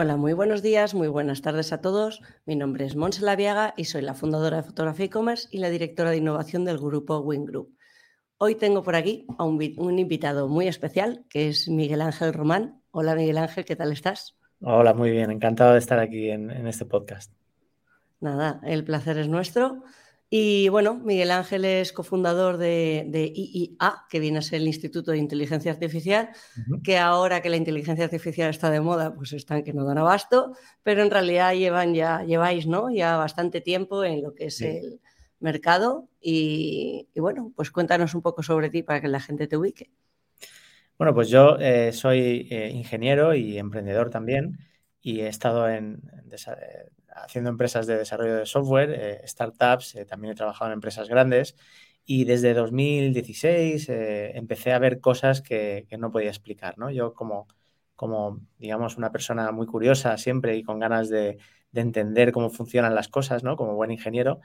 Hola, muy buenos días, muy buenas tardes a todos. Mi nombre es Monse Laviaga y soy la fundadora de Fotografía e-commerce y la directora de innovación del grupo Win Group. Hoy tengo por aquí a un, invitado muy especial que es Miguel Ángel Román. Hola Miguel Ángel, ¿qué tal estás? Hola, muy bien, encantado de estar aquí en este podcast. Nada, el placer es nuestro. Y bueno, Miguel Ángel es cofundador de, IIA, que viene a ser el Instituto de Inteligencia Artificial, que ahora que la inteligencia artificial está de moda, pues están que no dan abasto, pero en realidad llevan ya, lleváis ¿no? ya bastante tiempo en lo que es el mercado. Y, bueno, pues cuéntanos un poco sobre ti para que la gente te ubique. Bueno, pues yo eh, soy eh, ingeniero y emprendedor también y he estado en, haciendo empresas de desarrollo de software, eh, startups, eh, también he trabajado en empresas grandes y desde 2016 eh, empecé a ver cosas que, no podía explicar, ¿no? Yo como, como, digamos, una persona muy curiosa siempre y con ganas de, entender cómo funcionan las cosas, ¿no? Como buen ingeniero,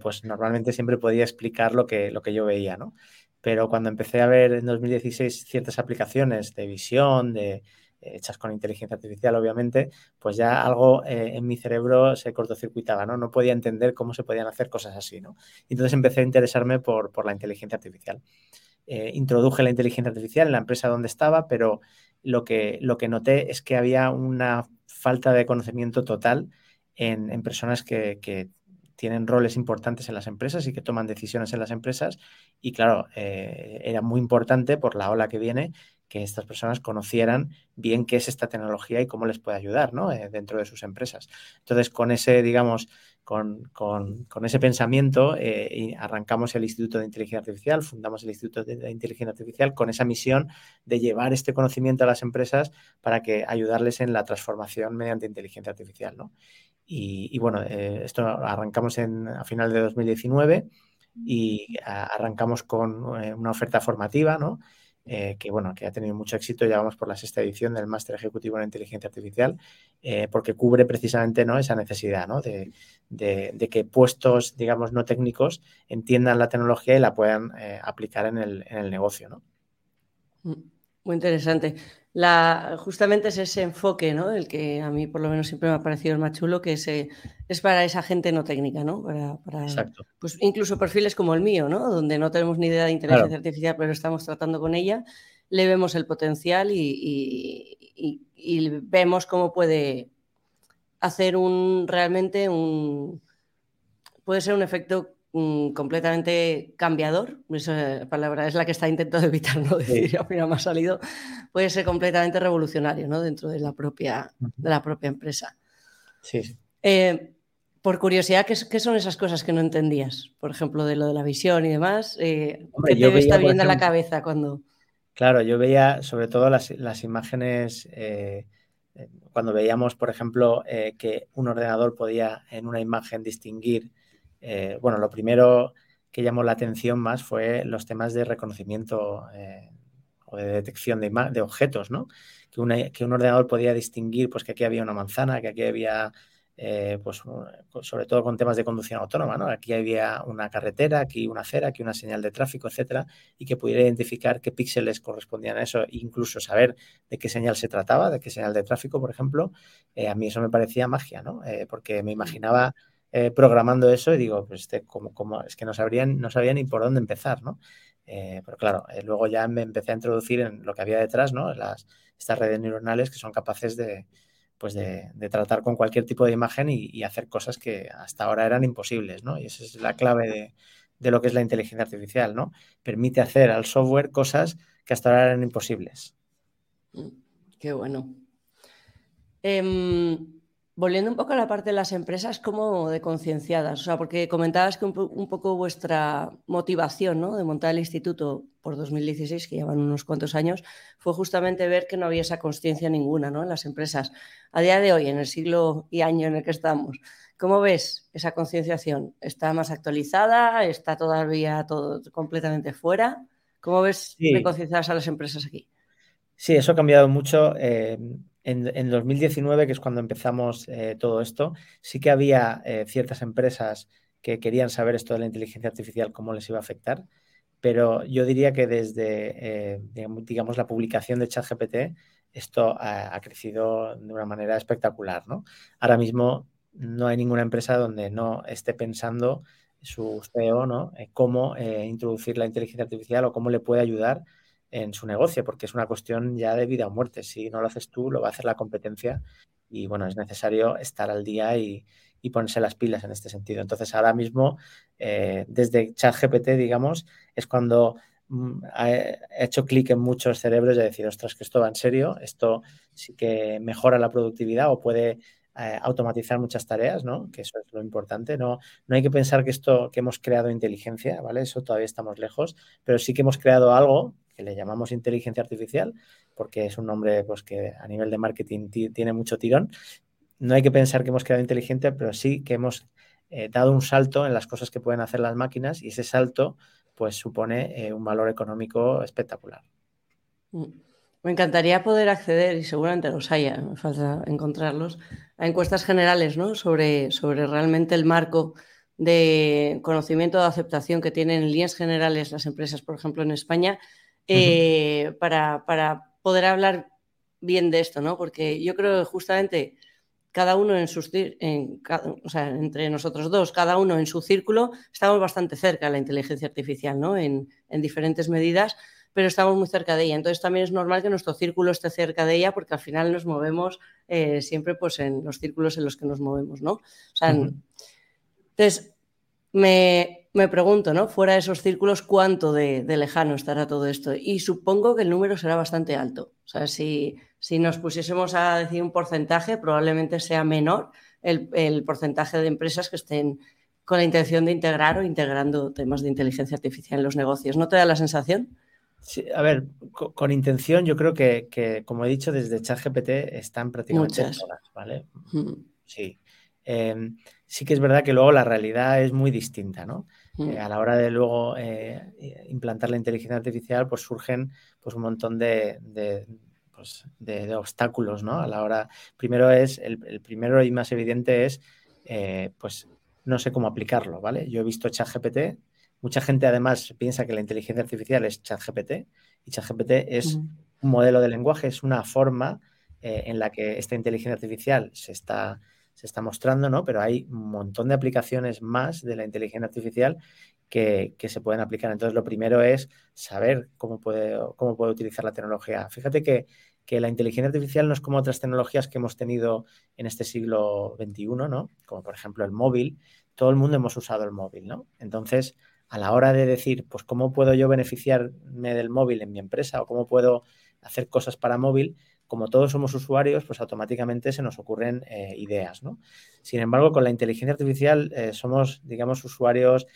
pues normalmente siempre podía explicar lo que, lo que yo veía, ¿no? Pero cuando empecé a ver en 2016 ciertas aplicaciones de visión, de, hechas con inteligencia artificial, obviamente, pues ya algo eh, en mi cerebro se cortocircuitaba, ¿no? No podía entender cómo se podían hacer cosas así, ¿no? Entonces empecé a interesarme por, la inteligencia artificial. Eh, introduje la inteligencia artificial en la empresa donde estaba, pero lo que, lo que noté es que había una falta de conocimiento total en, personas que, tienen roles importantes en las empresas y que toman decisiones en las empresas. Y claro, eh, era muy importante por la ola que viene que estas personas conocieran bien qué es esta tecnología y cómo les puede ayudar ¿no? Eh, dentro de sus empresas. Entonces, con ese, digamos, con, ese pensamiento, eh, arrancamos el Instituto de Inteligencia Artificial, fundamos el Instituto de Inteligencia Artificial con esa misión de llevar este conocimiento a las empresas para que ayudarles en la transformación mediante inteligencia artificial. ¿no? Y, bueno, eh, esto arrancamos en, a final de 2019 y arrancamos con una oferta formativa, ¿no? Eh, que bueno, que ha tenido mucho éxito, ya vamos por la sexta edición del Máster Ejecutivo en Inteligencia Artificial, eh, porque cubre precisamente ¿no? esa necesidad ¿no? de, que puestos, digamos, no técnicos entiendan la tecnología y la puedan eh, aplicar en el, en el negocio. ¿no? Mm. Muy interesante. La, justamente es ese enfoque, ¿no? El que a mí por lo menos siempre me ha parecido el más chulo, que es, es para esa gente no técnica, ¿no? Para, Exacto. Pues incluso perfiles como el mío, ¿no? Donde no tenemos ni idea de inteligencia artificial, pero estamos tratando con ella, le vemos el potencial y, y vemos cómo puede hacer un realmente un puede ser un efecto Mm, completamente cambiador, esa palabra es la que está intentando evitar no decir, al final me ha salido, puede ser completamente revolucionario ¿no? dentro de la propia, de la propia empresa. Sí. Eh, por curiosidad, ¿qué, son esas cosas que no entendías? Por ejemplo, de lo de la visión y demás. Eh, ¿Qué te está viendo en la cabeza cuando...? Claro, yo veía sobre todo las, imágenes, eh, cuando veíamos, por ejemplo, que un ordenador podía en una imagen distinguir eh, bueno, lo primero que llamó la atención más fue los temas de reconocimiento eh, o de detección de, objetos, ¿no? Que, un ordenador podía distinguir pues, que aquí había una manzana, que aquí había, eh, pues, sobre todo con temas de conducción autónoma, ¿no? Aquí había una carretera, aquí una acera, aquí una señal de tráfico, etcétera, y que pudiera identificar qué píxeles correspondían a eso, incluso saber de qué señal se trataba, de qué señal de tráfico, por ejemplo. a mí eso me parecía magia, ¿no? porque me imaginaba eh, programando eso y digo, pues este, como, es que no sabrían, no sabía ni por dónde empezar, ¿no? Eh, pero claro, eh, luego ya me empecé a introducir en lo que había detrás, ¿no? Las, estas redes neuronales que son capaces de, pues de, tratar con cualquier tipo de imagen y, hacer cosas que hasta ahora eran imposibles, ¿no? Y esa es la clave de, de, lo que es la inteligencia artificial, ¿no? Permite hacer al software cosas que hasta ahora eran imposibles. Mm, qué bueno. Em, Volviendo un poco a la parte de las empresas, como de concienciadas, o sea, porque comentabas que un, poco vuestra motivación ¿no? de montar el instituto por 2016, que llevan unos cuantos años, fue justamente ver que no había esa conciencia ninguna ¿no? en las empresas. A día de hoy, en el siglo y año en el que estamos, ¿cómo ves esa concienciación? ¿Está más actualizada? ¿Está todavía todo completamente fuera? ¿Cómo ves sí. concienciadas a las empresas aquí? Sí, eso ha cambiado mucho. Eh, en, 2019, que es cuando empezamos eh, todo esto, sí que había eh, ciertas empresas que querían saber esto de la inteligencia artificial, cómo les iba a afectar, pero yo diría que desde, digamos, la publicación de ChatGPT, esto ha, crecido de una manera espectacular. ¿no? Ahora mismo no hay ninguna empresa donde no esté pensando su CEO ¿no? cómo eh, introducir la inteligencia artificial o cómo le puede ayudar en su negocio, porque es una cuestión ya de vida o muerte. Si no lo haces tú, lo va a hacer la competencia y bueno, es necesario estar al día y, ponerse las pilas en este sentido. Entonces, ahora mismo, eh, desde ChatGPT, digamos, es cuando mm, ha hecho clic en muchos cerebros de decir, ostras, que esto va en serio, esto sí que mejora la productividad o puede eh, automatizar muchas tareas, ¿no? Que eso es lo importante. No, no hay que pensar que esto que hemos creado inteligencia, ¿vale? Eso todavía estamos lejos, pero sí que hemos creado algo que le llamamos inteligencia artificial, porque es un nombre pues, que a nivel de marketing tiene mucho tirón. No hay que pensar que hemos creado inteligencia, pero sí que hemos eh, dado un salto en las cosas que pueden hacer las máquinas y ese salto pues supone eh, un valor económico espectacular. Mm. Me encantaría poder acceder, y seguramente los haya, me falta encontrarlos, a encuestas generales ¿no? sobre, sobre realmente el marco de conocimiento de aceptación que tienen en líneas generales las empresas, por ejemplo, en España, eh, para, poder hablar bien de esto, ¿no? Porque yo creo que justamente cada uno en sus en, o sea, entre nosotros dos, cada uno en su círculo, estamos bastante cerca de la inteligencia artificial, ¿no? En, en diferentes medidas pero estamos muy cerca de ella. Entonces también es normal que nuestro círculo esté cerca de ella porque al final nos movemos eh, siempre pues, en los círculos en los que nos movemos, ¿no? Entonces, me, pregunto, ¿no? Fuera de esos círculos, ¿cuánto de, lejano estará todo esto? Y supongo que el número será bastante alto. O sea, si, si nos pusiésemos a decir un porcentaje, probablemente sea menor el, el porcentaje de empresas que estén con la intención de integrar o integrando temas de inteligencia artificial en los negocios. ¿No te da la sensación? Sí, a ver, con, intención yo creo que, como he dicho, desde ChatGPT están prácticamente todas, ¿vale? Sí. Em, sí que es verdad que luego la realidad es muy distinta, ¿no? Eh, a la hora de luego eh, implantar la inteligencia artificial, pues surgen pues, un montón de, pues, obstáculos, ¿no? A la hora, primero es, el, primero y más evidente es, eh, pues, no sé cómo aplicarlo, ¿vale? Yo he visto ChatGPT Mucha gente además piensa que la inteligencia artificial es ChatGPT y ChatGPT es un modelo de lenguaje, es una forma en la que esta inteligencia artificial se está, se está mostrando, ¿no? Pero hay un montón de aplicaciones más de la inteligencia artificial que, se pueden aplicar. Entonces, lo primero es saber cómo puede, cómo puede utilizar la tecnología. Fíjate que, que, la inteligencia artificial no es como otras tecnologías que hemos tenido en este siglo XXI, ¿no? Como por ejemplo el móvil. Todo el mundo hemos usado el móvil, ¿no? Entonces, a la hora de decir, pues, ¿cómo puedo yo beneficiarme del móvil en mi empresa o cómo puedo hacer cosas para móvil? Como todos somos usuarios, pues automáticamente se nos ocurren eh, ideas. Sin embargo, con la inteligencia artificial eh, somos, digamos, usuarios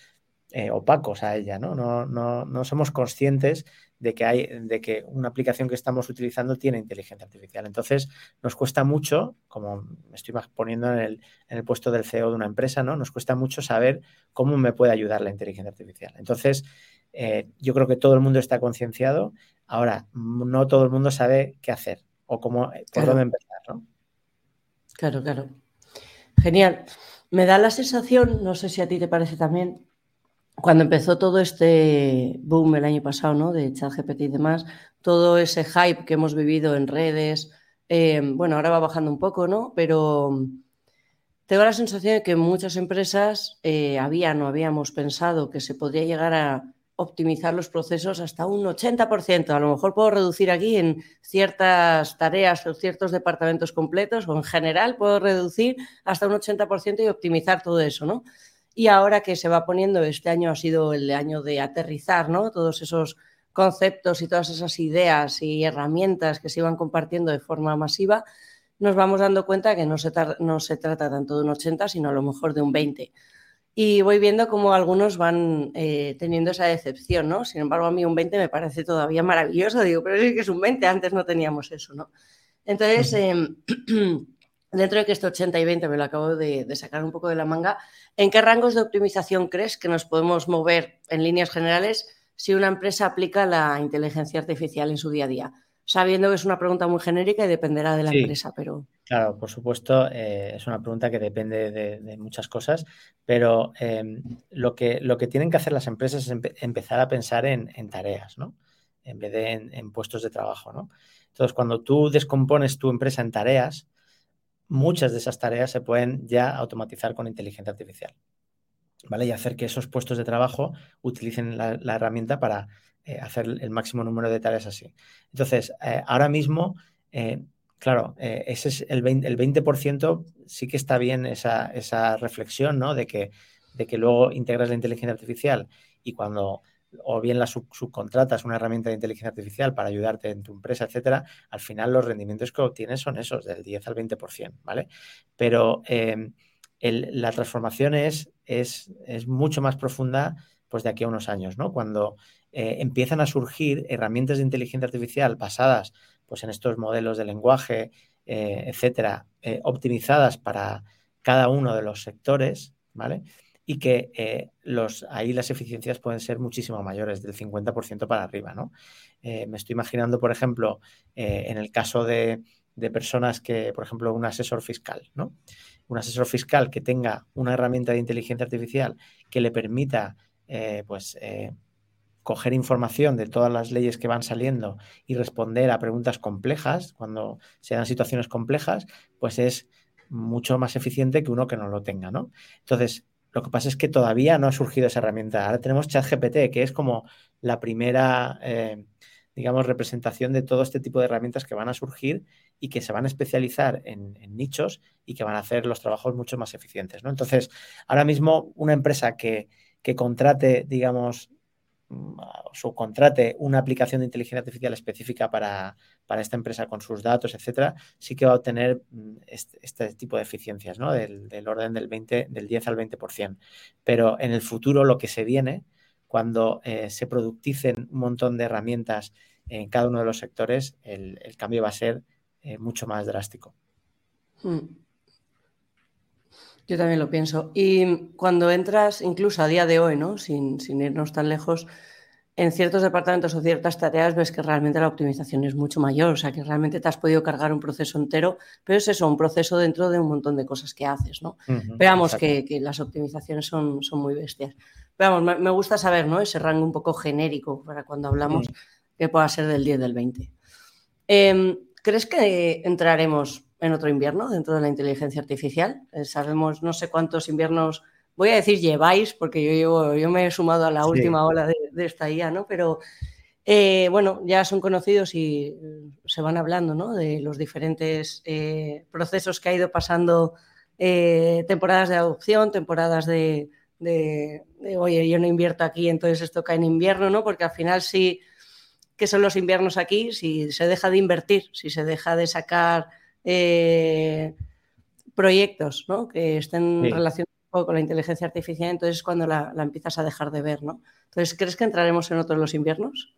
eh, opacos a ella, ¿no? No, ¿no? no somos conscientes de que hay, de que una aplicación que estamos utilizando tiene inteligencia artificial. Entonces, nos cuesta mucho, como me estoy poniendo en el, en el puesto del CEO de una empresa, ¿no? Nos cuesta mucho saber cómo me puede ayudar la inteligencia artificial. Entonces, yo creo que todo el mundo está concienciado. Ahora, no todo el mundo sabe qué hacer o cómo, por dónde empezar, ¿no? Claro, claro. Genial. Me da la sensación, no sé si a ti te parece también, cuando empezó todo este boom el año pasado, ¿no? De ChatGPT y demás, todo ese hype que hemos vivido en redes, eh, bueno, ahora va bajando un poco, ¿no? Pero tengo la sensación de que muchas empresas eh, habían o habíamos pensado que se podría llegar a optimizar los procesos hasta un 80%. A lo mejor puedo reducir aquí en ciertas tareas o ciertos departamentos completos o en general puedo reducir hasta un 80% y optimizar todo eso, ¿no? Y ahora que se va poniendo, este año ha sido el año de aterrizar, ¿no? Todos esos conceptos y todas esas ideas y herramientas que se iban compartiendo de forma masiva, nos vamos dando cuenta que no se, no se trata tanto de un 80, sino a lo mejor de un 20. Y voy viendo cómo algunos van eh, teniendo esa decepción, ¿no? Sin embargo, a mí un 20 me parece todavía maravilloso. Digo, pero es que es un 20, antes no teníamos eso, ¿no? Entonces, dentro de que este 80 y 20 me lo acabo de, sacar un poco de la manga, ¿en qué rangos de optimización crees que nos podemos mover en líneas generales si una empresa aplica la inteligencia artificial en su día a día? Sabiendo que es una pregunta muy genérica y dependerá de la empresa, pero... Claro, por supuesto, eh, es una pregunta que depende de, muchas cosas, pero em, lo, que, lo que tienen que hacer las empresas es empezar a pensar en, tareas, ¿no? En vez de en, puestos de trabajo, ¿no? Entonces, cuando tú descompones tu empresa en tareas, muchas de esas tareas se pueden ya automatizar con inteligencia artificial. ¿Vale? Y hacer que esos puestos de trabajo utilicen la, herramienta para eh, hacer el máximo número de tareas así. Entonces, eh, ahora mismo, claro, ese es el 20%, el 20% sí que está bien esa, esa reflexión, ¿no? De que, de que luego integras la inteligencia artificial y cuando o bien la subcontratas una herramienta de inteligencia artificial para ayudarte en tu empresa, etcétera, al final los rendimientos que obtienes son esos, del 10 al 20%, ¿vale? Pero em, la transformación es, es, mucho más profunda pues de aquí a unos años, ¿no? Cuando eh, empiezan a surgir herramientas de inteligencia artificial basadas pues, en estos modelos de lenguaje, eh, etcétera, eh, optimizadas para cada uno de los sectores, ¿vale? y que eh, los, ahí las eficiencias pueden ser muchísimo mayores, del 50% para arriba. ¿no? Me estoy imaginando, por ejemplo, en el caso de, personas que, por ejemplo, un asesor fiscal, ¿no? un asesor fiscal que tenga una herramienta de inteligencia artificial que le permita pues, coger información de todas las leyes que van saliendo y responder a preguntas complejas, cuando se dan situaciones complejas, pues es mucho más eficiente que uno que no lo tenga, ¿no? Entonces, lo que pasa es que todavía no ha surgido esa herramienta. Ahora tenemos ChatGPT, que es como la primera, eh, digamos, representación de todo este tipo de herramientas que van a surgir y que se van a especializar en, nichos y que van a hacer los trabajos mucho más eficientes. ¿no? Entonces, ahora mismo una empresa que, que contrate, digamos, subcontrate una aplicación de inteligencia artificial específica para, esta empresa con sus datos, etcétera, sí que va a obtener mm, este, este, tipo de eficiencias, ¿no? Del, orden del 20, del 10 al 20%. Pero en el futuro lo que se viene, cuando eh, se producticen un montón de herramientas en cada uno de los sectores, el, cambio va a ser eh, mucho más drástico. Hmm. Yo también lo pienso. Y cuando entras, incluso a día de hoy, ¿no? sin, irnos tan lejos, en ciertos departamentos o ciertas tareas ves que realmente la optimización es mucho mayor, o sea, que realmente te has podido cargar un proceso entero, pero es eso, un proceso dentro de un montón de cosas que haces, ¿no? Veamos que, las optimizaciones son, son muy bestias. Veamos, me, gusta saber, ¿no? Ese rango un poco genérico para cuando hablamos que pueda ser del 10 del 20. Em, ¿Crees que entraremos en otro invierno dentro de la inteligencia artificial. Eh, sabemos no sé cuántos inviernos, voy a decir lleváis, porque yo, llevo, yo me he sumado a la última ola de, esta IA, ¿no? Pero eh, bueno, ya son conocidos y eh, se van hablando ¿no? de los diferentes procesos que ha ido pasando, temporadas de adopción, temporadas de, de, oye, yo no invierto aquí, entonces esto cae en invierno, ¿no? Porque al final sí que son los inviernos aquí, si se deja de invertir, si se deja de sacar eh, proyectos que estén relacionados con la inteligencia artificial, entonces es cuando la, empiezas a dejar de ver, ¿no? Entonces, ¿crees que entraremos en otros los inviernos?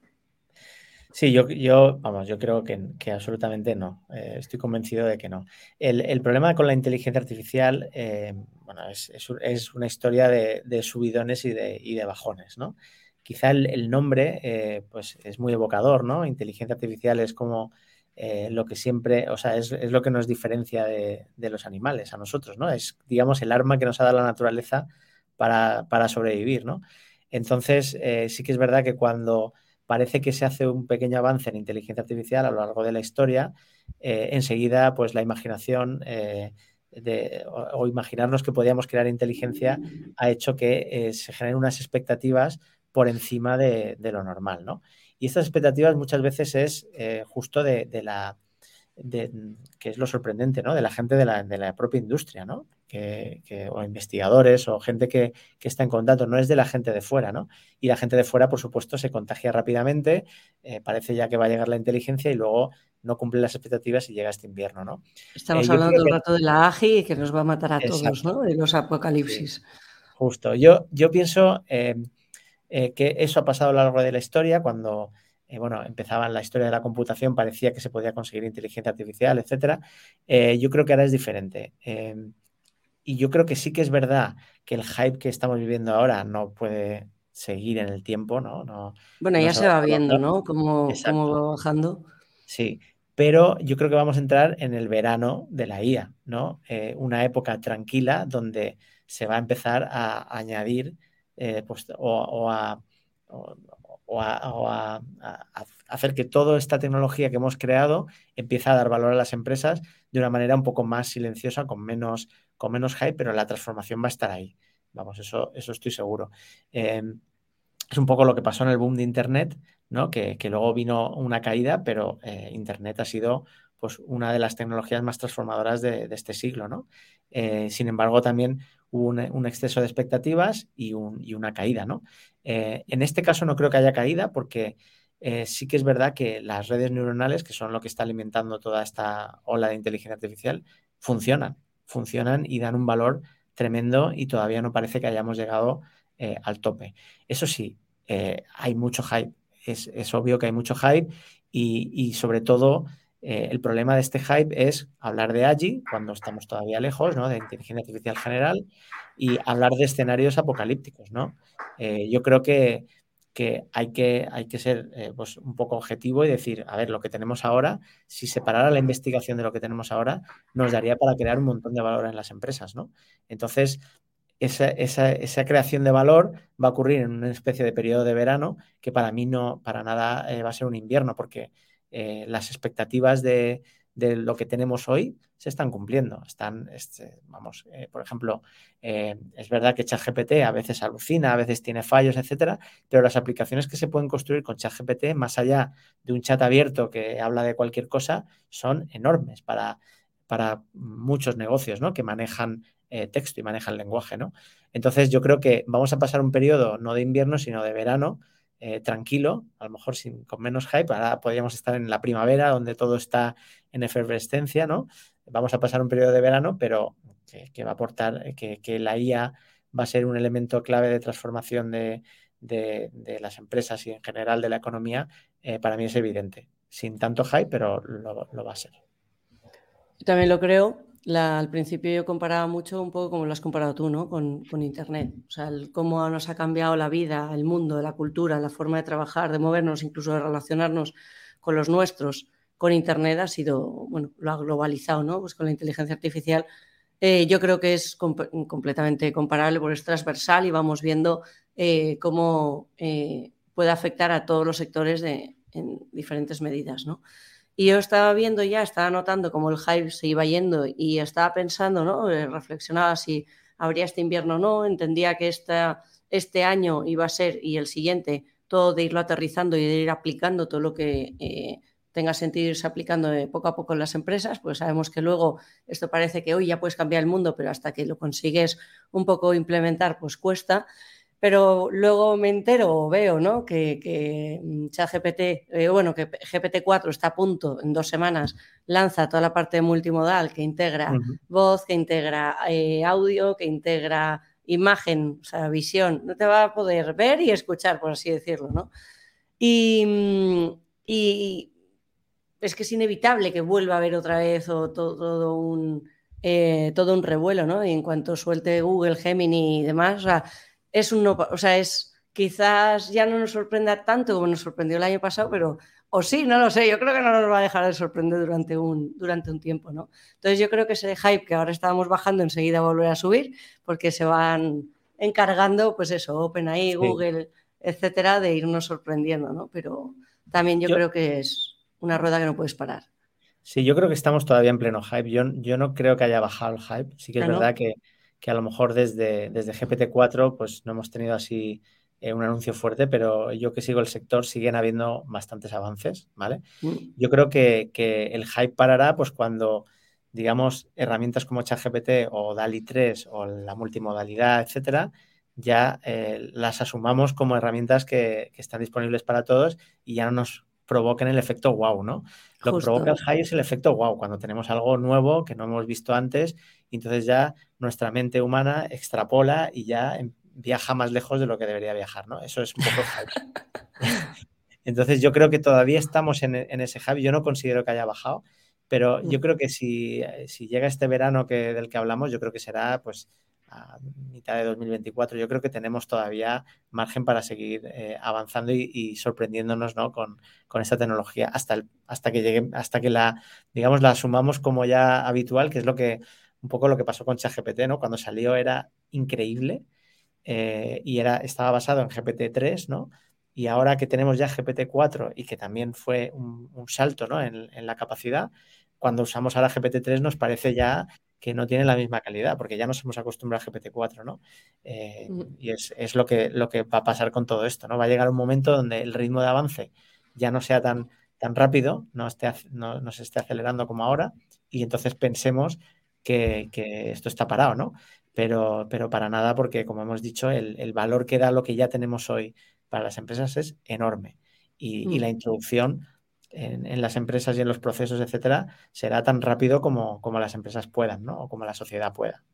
Sí, yo, yo, vamos, yo creo que, absolutamente no. Eh, estoy convencido de que no. El, problema con la inteligencia artificial, eh, bueno, es, una historia de, subidones y de, y de, bajones, ¿no? Quizá el, nombre, pues, es muy evocador, ¿no? Inteligencia artificial es como eh, lo que siempre, o sea, es, lo que nos diferencia de, los animales, a nosotros, ¿no? Es, digamos, el arma que nos ha dado la naturaleza para, sobrevivir, ¿no? Entonces, eh, sí que es verdad que cuando parece que se hace un pequeño avance en inteligencia artificial a lo largo de la historia, eh, enseguida, pues la imaginación o, imaginarnos que podíamos crear inteligencia ha hecho que se generen unas expectativas por encima de lo normal, ¿no? Y estas expectativas muchas veces es eh, justo de, la, que es lo sorprendente, ¿no? De la gente de la, propia industria, ¿no? Que, o investigadores o gente que, está en contacto, no es de la gente de fuera, ¿no? Y la gente de fuera, por supuesto, se contagia rápidamente, eh, parece ya que va a llegar la inteligencia y luego no cumple las expectativas y llega este invierno, ¿no? Estamos eh, hablando todo el rato de la AGI que nos va a matar a todos, ¿no? De los apocalipsis. Justo. Yo, yo pienso eh, que eso ha pasado a lo largo de la historia, cuando eh, bueno, empezaba la historia de la computación, parecía que se podía conseguir inteligencia artificial, etc. Eh, yo creo que ahora es diferente. y yo creo que sí que es verdad que el hype que estamos viviendo ahora no puede seguir en el tiempo, ¿no? no bueno, ya se va viendo, ¿no? Cómo, va bajando. Sí, pero yo creo que vamos a entrar en el verano de la IA, ¿no? una época tranquila donde se va a empezar a añadir eh, pues, o, a, hacer que toda esta tecnología que hemos creado empiece a dar valor a las empresas de una manera un poco más silenciosa, con menos, con menos hype, pero la transformación va a estar ahí. Vamos, eso, eso estoy seguro. Em, es un poco lo que pasó en el boom de Internet, ¿no? Que, luego vino una caída, pero eh, Internet ha sido pues, una de las tecnologías más transformadoras de, este siglo, ¿no? Eh, sin embargo, también hubo un, exceso de expectativas y, una caída, ¿no? Eh, en este caso no creo que haya caída porque sí que es verdad que las redes neuronales, que son lo que está alimentando toda esta ola de inteligencia artificial, funcionan, funcionan y dan un valor tremendo y todavía no parece que hayamos llegado eh, al tope. Eso sí, eh, hay mucho hype, es, obvio que hay mucho hype y, sobre todo eh, el problema de este hype es hablar de AGI cuando estamos todavía lejos, ¿no? De inteligencia artificial general y hablar de escenarios apocalípticos, ¿no? yo creo que hay que, ser eh, pues, un poco objetivo y decir, a ver, lo que tenemos ahora, si separara la investigación de lo que tenemos ahora, nos daría para crear un montón de valor en las empresas, ¿no? Entonces, esa, creación de valor va a ocurrir en una especie de periodo de verano que para mí no, para nada eh, va a ser un invierno, porque eh, las expectativas de, de lo que tenemos hoy se están cumpliendo. Están, este, vamos, eh, por ejemplo, eh, es verdad que ChatGPT a veces alucina, a veces tiene fallos, etcétera, pero las aplicaciones que se pueden construir con ChatGPT, más allá de un chat abierto que habla de cualquier cosa, son enormes para, para muchos negocios ¿no? que manejan texto y manejan lenguaje. ¿no? Entonces, yo creo que vamos a pasar un periodo no de invierno, sino de verano, tranquilo, a lo mejor sin, con menos hype. Ahora podríamos estar en la primavera, donde todo está en efervescencia, ¿no? Vamos a pasar un periodo de verano, pero que, va a aportar, que, la IA va a ser un elemento clave de transformación de, las empresas y en general de la economía, eh, para mí es evidente. Sin tanto hype, pero lo, va a ser. Yo también lo creo. Al principio yo comparaba mucho un poco como lo has comparado tú, ¿no? Con, Internet. O sea, cómo nos ha cambiado la vida, el mundo, la cultura, la forma de trabajar, de movernos, incluso de relacionarnos con los nuestros con Internet ha sido, bueno, lo ha globalizado, ¿no? Pues con la inteligencia artificial eh, yo creo que es completamente comparable porque es transversal y vamos viendo eh, cómo eh, puede afectar a todos los sectores en diferentes medidas, ¿no? Y yo estaba viendo ya, estaba notando cómo el hype se iba yendo y estaba pensando, ¿no? Reflexionaba si habría este invierno o no, entendía que esta, este año iba a ser y el siguiente todo de irlo aterrizando y de ir aplicando todo lo que tenga sentido irse aplicando poco a poco en las empresas, pues sabemos que luego esto parece que hoy ya puedes cambiar el mundo, pero hasta que lo consigues un poco implementar, pues cuesta. Pero luego me entero o veo ¿no? que, que mm, ChatGPT, eh, bueno, que GPT-4 está a punto, en dos semanas, lanza toda la parte multimodal que integra voz, que integra eh, audio, que integra imagen, o sea, visión. No te va a poder ver y escuchar, por así decirlo, ¿no? Y, mm, y es que es inevitable que vuelva a haber otra vez o todo, un, eh, todo un revuelo, ¿no? Y en cuanto suelte Google, Gemini y demás, o sea, es un o sea, es quizás ya no nos sorprenda tanto como nos sorprendió el año pasado, pero o sí, no lo sé, yo creo que no nos va a dejar de sorprender durante un, durante un tiempo, ¿no? Entonces yo creo que ese hype que ahora estábamos bajando enseguida volverá a subir porque se van encargando, pues eso, OpenAI, Google, etcétera, de irnos sorprendiendo, ¿no? Pero también yo creo que es una rueda que no puedes parar. Sí, yo creo que estamos todavía en pleno hype. Yo, yo no creo que haya bajado el hype. Sí que es ah, verdad que, a lo mejor desde, desde GPT-4 pues no hemos tenido así eh, un anuncio fuerte, pero yo que sigo el sector siguen habiendo bastantes avances, ¿vale? Mm. Yo creo que, el hype parará pues cuando, digamos, herramientas como ChatGPT o DALI 3 o la multimodalidad, etcétera, ya eh, las asumamos como herramientas que, que, están disponibles para todos y ya no nos provoquen el efecto wow, ¿no? Lo que provoca el high es el efecto wow, cuando tenemos algo nuevo que no hemos visto antes, y entonces ya nuestra mente humana extrapola y ya em, viaja más lejos de lo que debería viajar, ¿no? Eso es un poco hype. entonces yo creo que todavía estamos en, ese hype, yo no considero que haya bajado, pero yo mm. creo que si, si llega este verano que, del que hablamos, yo creo que será pues a mitad de 2024, yo creo que tenemos todavía margen para seguir eh, avanzando y, sorprendiéndonos ¿no? con, esta tecnología hasta, el, hasta que llegue, hasta que la, digamos, la asumamos como ya habitual, que es lo que un poco lo que pasó con ChatGPT, ¿no? Cuando salió era increíble eh, y era, estaba basado en GPT-3, ¿no? Y ahora que tenemos ya GPT-4 y que también fue un, salto ¿no? en, la capacidad, cuando usamos ahora GPT-3 nos parece ya que no tiene la misma calidad, porque ya nos hemos acostumbrado a GPT-4, ¿no? Eh, mm. y es, lo, que, lo que va a pasar con todo esto, ¿no? Va a llegar un momento donde el ritmo de avance ya no sea tan, tan rápido, no, esté, no, se esté acelerando como ahora, y entonces pensemos que, esto está parado, ¿no? Pero, pero para nada, porque como hemos dicho, el, valor que da lo que ya tenemos hoy para las empresas es enorme. Y, y mm. la introducción en, las empresas y en los procesos, etcétera, será tan rápido como, como las empresas puedan, ¿no? O como la sociedad pueda.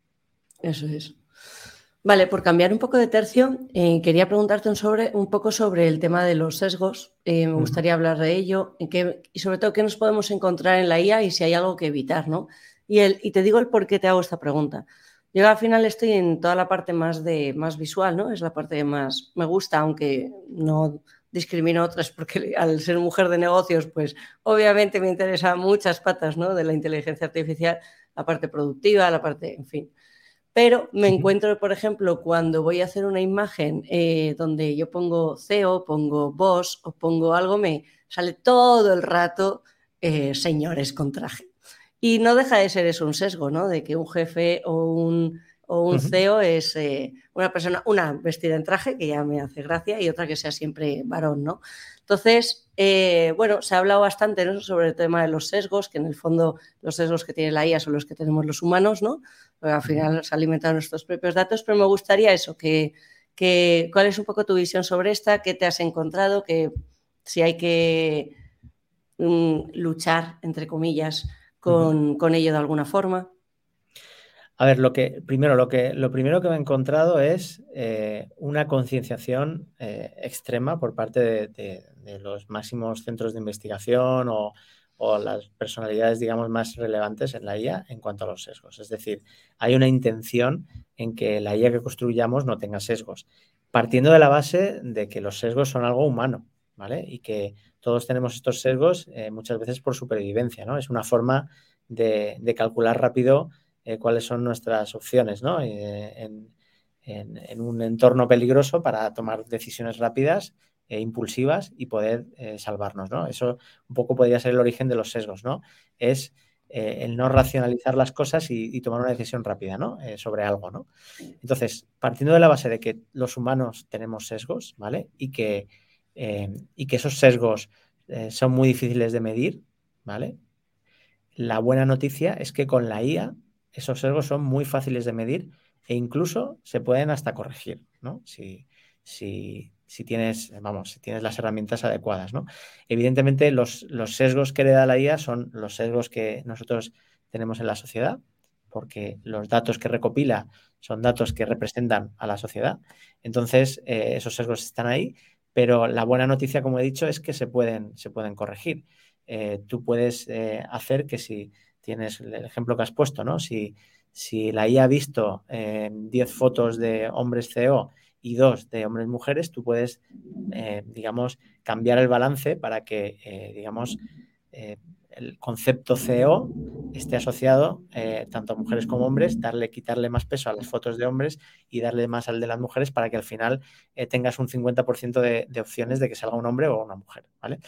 Eso es. Vale, por cambiar un poco de tercio, eh, quería preguntarte un, sobre, un poco sobre el tema de los sesgos. Eh, me gustaría hablar de ello y sobre todo qué nos podemos encontrar en la IA y si hay algo que evitar, ¿no? Y, el, y te digo el por qué te hago esta pregunta. Yo al final estoy en toda la parte más, de, más visual, ¿no? Es la parte que más me gusta, aunque no, discrimino otras porque al ser mujer de negocios, pues obviamente me interesan muchas patas ¿no? de la inteligencia artificial, la parte productiva, la parte, en fin. Pero me encuentro, por ejemplo, cuando voy a hacer una imagen eh, donde yo pongo CEO, pongo boss o pongo algo, me sale todo el rato eh, señores con traje. Y no deja de ser eso un sesgo, ¿no? De que un jefe o un o un CEO es eh, una persona, una vestida en traje, que ya me hace gracia, y otra que sea siempre varón, ¿no? Entonces, eh, bueno, se ha hablado bastante sobre el tema de los sesgos, que en el fondo los sesgos que tiene la IA son los que tenemos los humanos, ¿no? al final se alimentan nuestros propios datos, pero me gustaría eso, que, que, ¿cuál es un poco tu visión sobre esta? ¿Qué te has encontrado? Que si hay que mm, luchar, entre comillas, con, con ello de alguna forma. A ver, lo que primero, lo que lo primero que me he encontrado es eh, una concienciación eh, extrema por parte de, los máximos centros de investigación o, las personalidades, digamos, más relevantes en la IA en cuanto a los sesgos. Es decir, hay una intención en que la IA que construyamos no tenga sesgos, partiendo de la base de que los sesgos son algo humano, ¿vale? Y que todos tenemos estos sesgos eh, muchas veces por supervivencia, ¿no? Es una forma de, calcular rápido eh, cuáles son nuestras opciones ¿no? Eh, en, un entorno peligroso para tomar decisiones rápidas e impulsivas y poder salvarnos. ¿no? Eso un poco podría ser el origen de los sesgos. ¿no? Es el no racionalizar las cosas y, tomar una decisión rápida ¿no? sobre algo. ¿no? Entonces, partiendo de la base de que los humanos tenemos sesgos ¿vale? y, que, y que esos sesgos son muy difíciles de medir, ¿vale? La buena noticia es que con la IA esos sesgos son muy fáciles de medir e incluso se pueden hasta corregir, ¿no? Si, si, si tienes, vamos, si tienes las herramientas adecuadas, ¿no? Evidentemente, los, los sesgos que le da la IA son los sesgos que nosotros tenemos en la sociedad, porque los datos que recopila son datos que representan a la sociedad. Entonces, eh, esos sesgos están ahí, pero la buena noticia, como he dicho, es que se pueden, se pueden corregir. Eh, tú puedes eh, hacer que si tienes el ejemplo que has puesto, ¿no? Si, si la IA ha visto 10 eh, fotos de hombres CEO y dos de hombres mujeres, tú puedes, digamos, cambiar el balance para que, digamos, el concepto CEO esté asociado tanto a mujeres como hombres, darle, quitarle más peso a las fotos de hombres y darle más al de las mujeres para que al final tengas un 50% de, de, opciones de que salga un hombre o una mujer, ¿vale?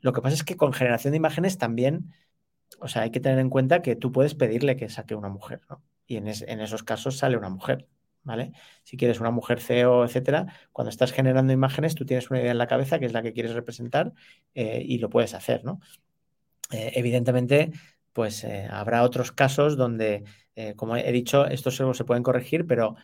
Lo que pasa es que con generación de imágenes también o sea, hay que tener en cuenta que tú puedes pedirle que saque una mujer, ¿no? Y en, esos casos sale una mujer, ¿vale? Si quieres una mujer CEO, etcétera, cuando estás generando imágenes, tú tienes una idea en la cabeza que es la que quieres representar eh, y lo puedes hacer, ¿no? Eh, evidentemente, pues eh, habrá otros casos donde, como he dicho, estos sesgos se pueden corregir, pero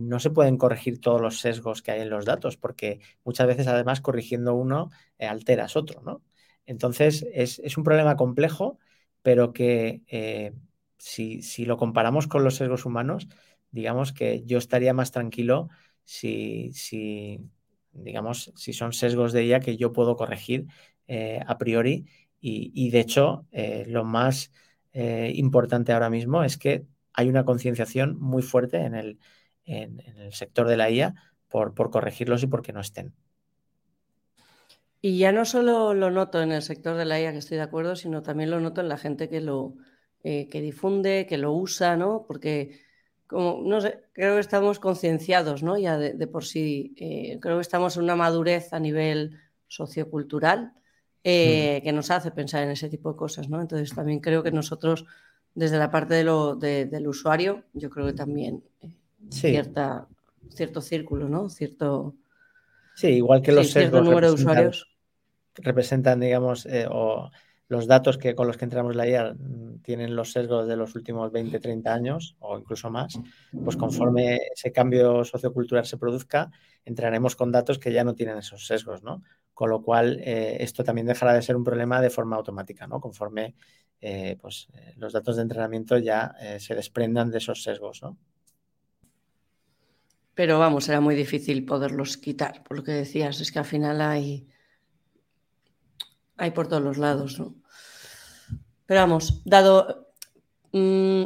no se pueden corregir todos los sesgos que hay en los datos, porque muchas veces, además, corrigiendo uno, alteras otro, ¿no? Entonces, es, un problema complejo pero que eh, si, lo comparamos con los sesgos humanos, digamos que yo estaría más tranquilo si, digamos, si son sesgos de ella que yo puedo corregir eh, a priori. Y, de hecho, eh, lo más importante ahora mismo es que hay una concienciación muy fuerte en el, sector de la IA por, corregirlos y porque no estén. Y ya no solo lo noto en el sector de la IA, que estoy de acuerdo, sino también lo noto en la gente que lo eh, que difunde, que lo usa, ¿no? Porque como, no sé, creo que estamos concienciados, ¿no? Ya de, por sí, eh, creo que estamos en una madurez a nivel sociocultural eh, que nos hace pensar en ese tipo de cosas, ¿no? Entonces también creo que nosotros, desde la parte de lo, del usuario, yo creo que también eh, cierta, cierto círculo, ¿no? Cierto... Sí, igual que los cierto número de usuarios representan, digamos, o los datos que, con los que entramos en la IA mm, tienen los sesgos de los últimos 20, 30 años o incluso más, pues conforme ese cambio sociocultural se produzca, entraremos con datos que ya no tienen esos sesgos, ¿no? Con lo cual, eh, esto también dejará de ser un problema de forma automática, ¿no? Conforme eh, pues, eh, los datos de entrenamiento ya se desprendan de esos sesgos, ¿no? Pero vamos, era muy difícil poderlos quitar, por lo que decías, es que al final hay, hay por todos los lados, ¿no? Pero vamos, dado mm,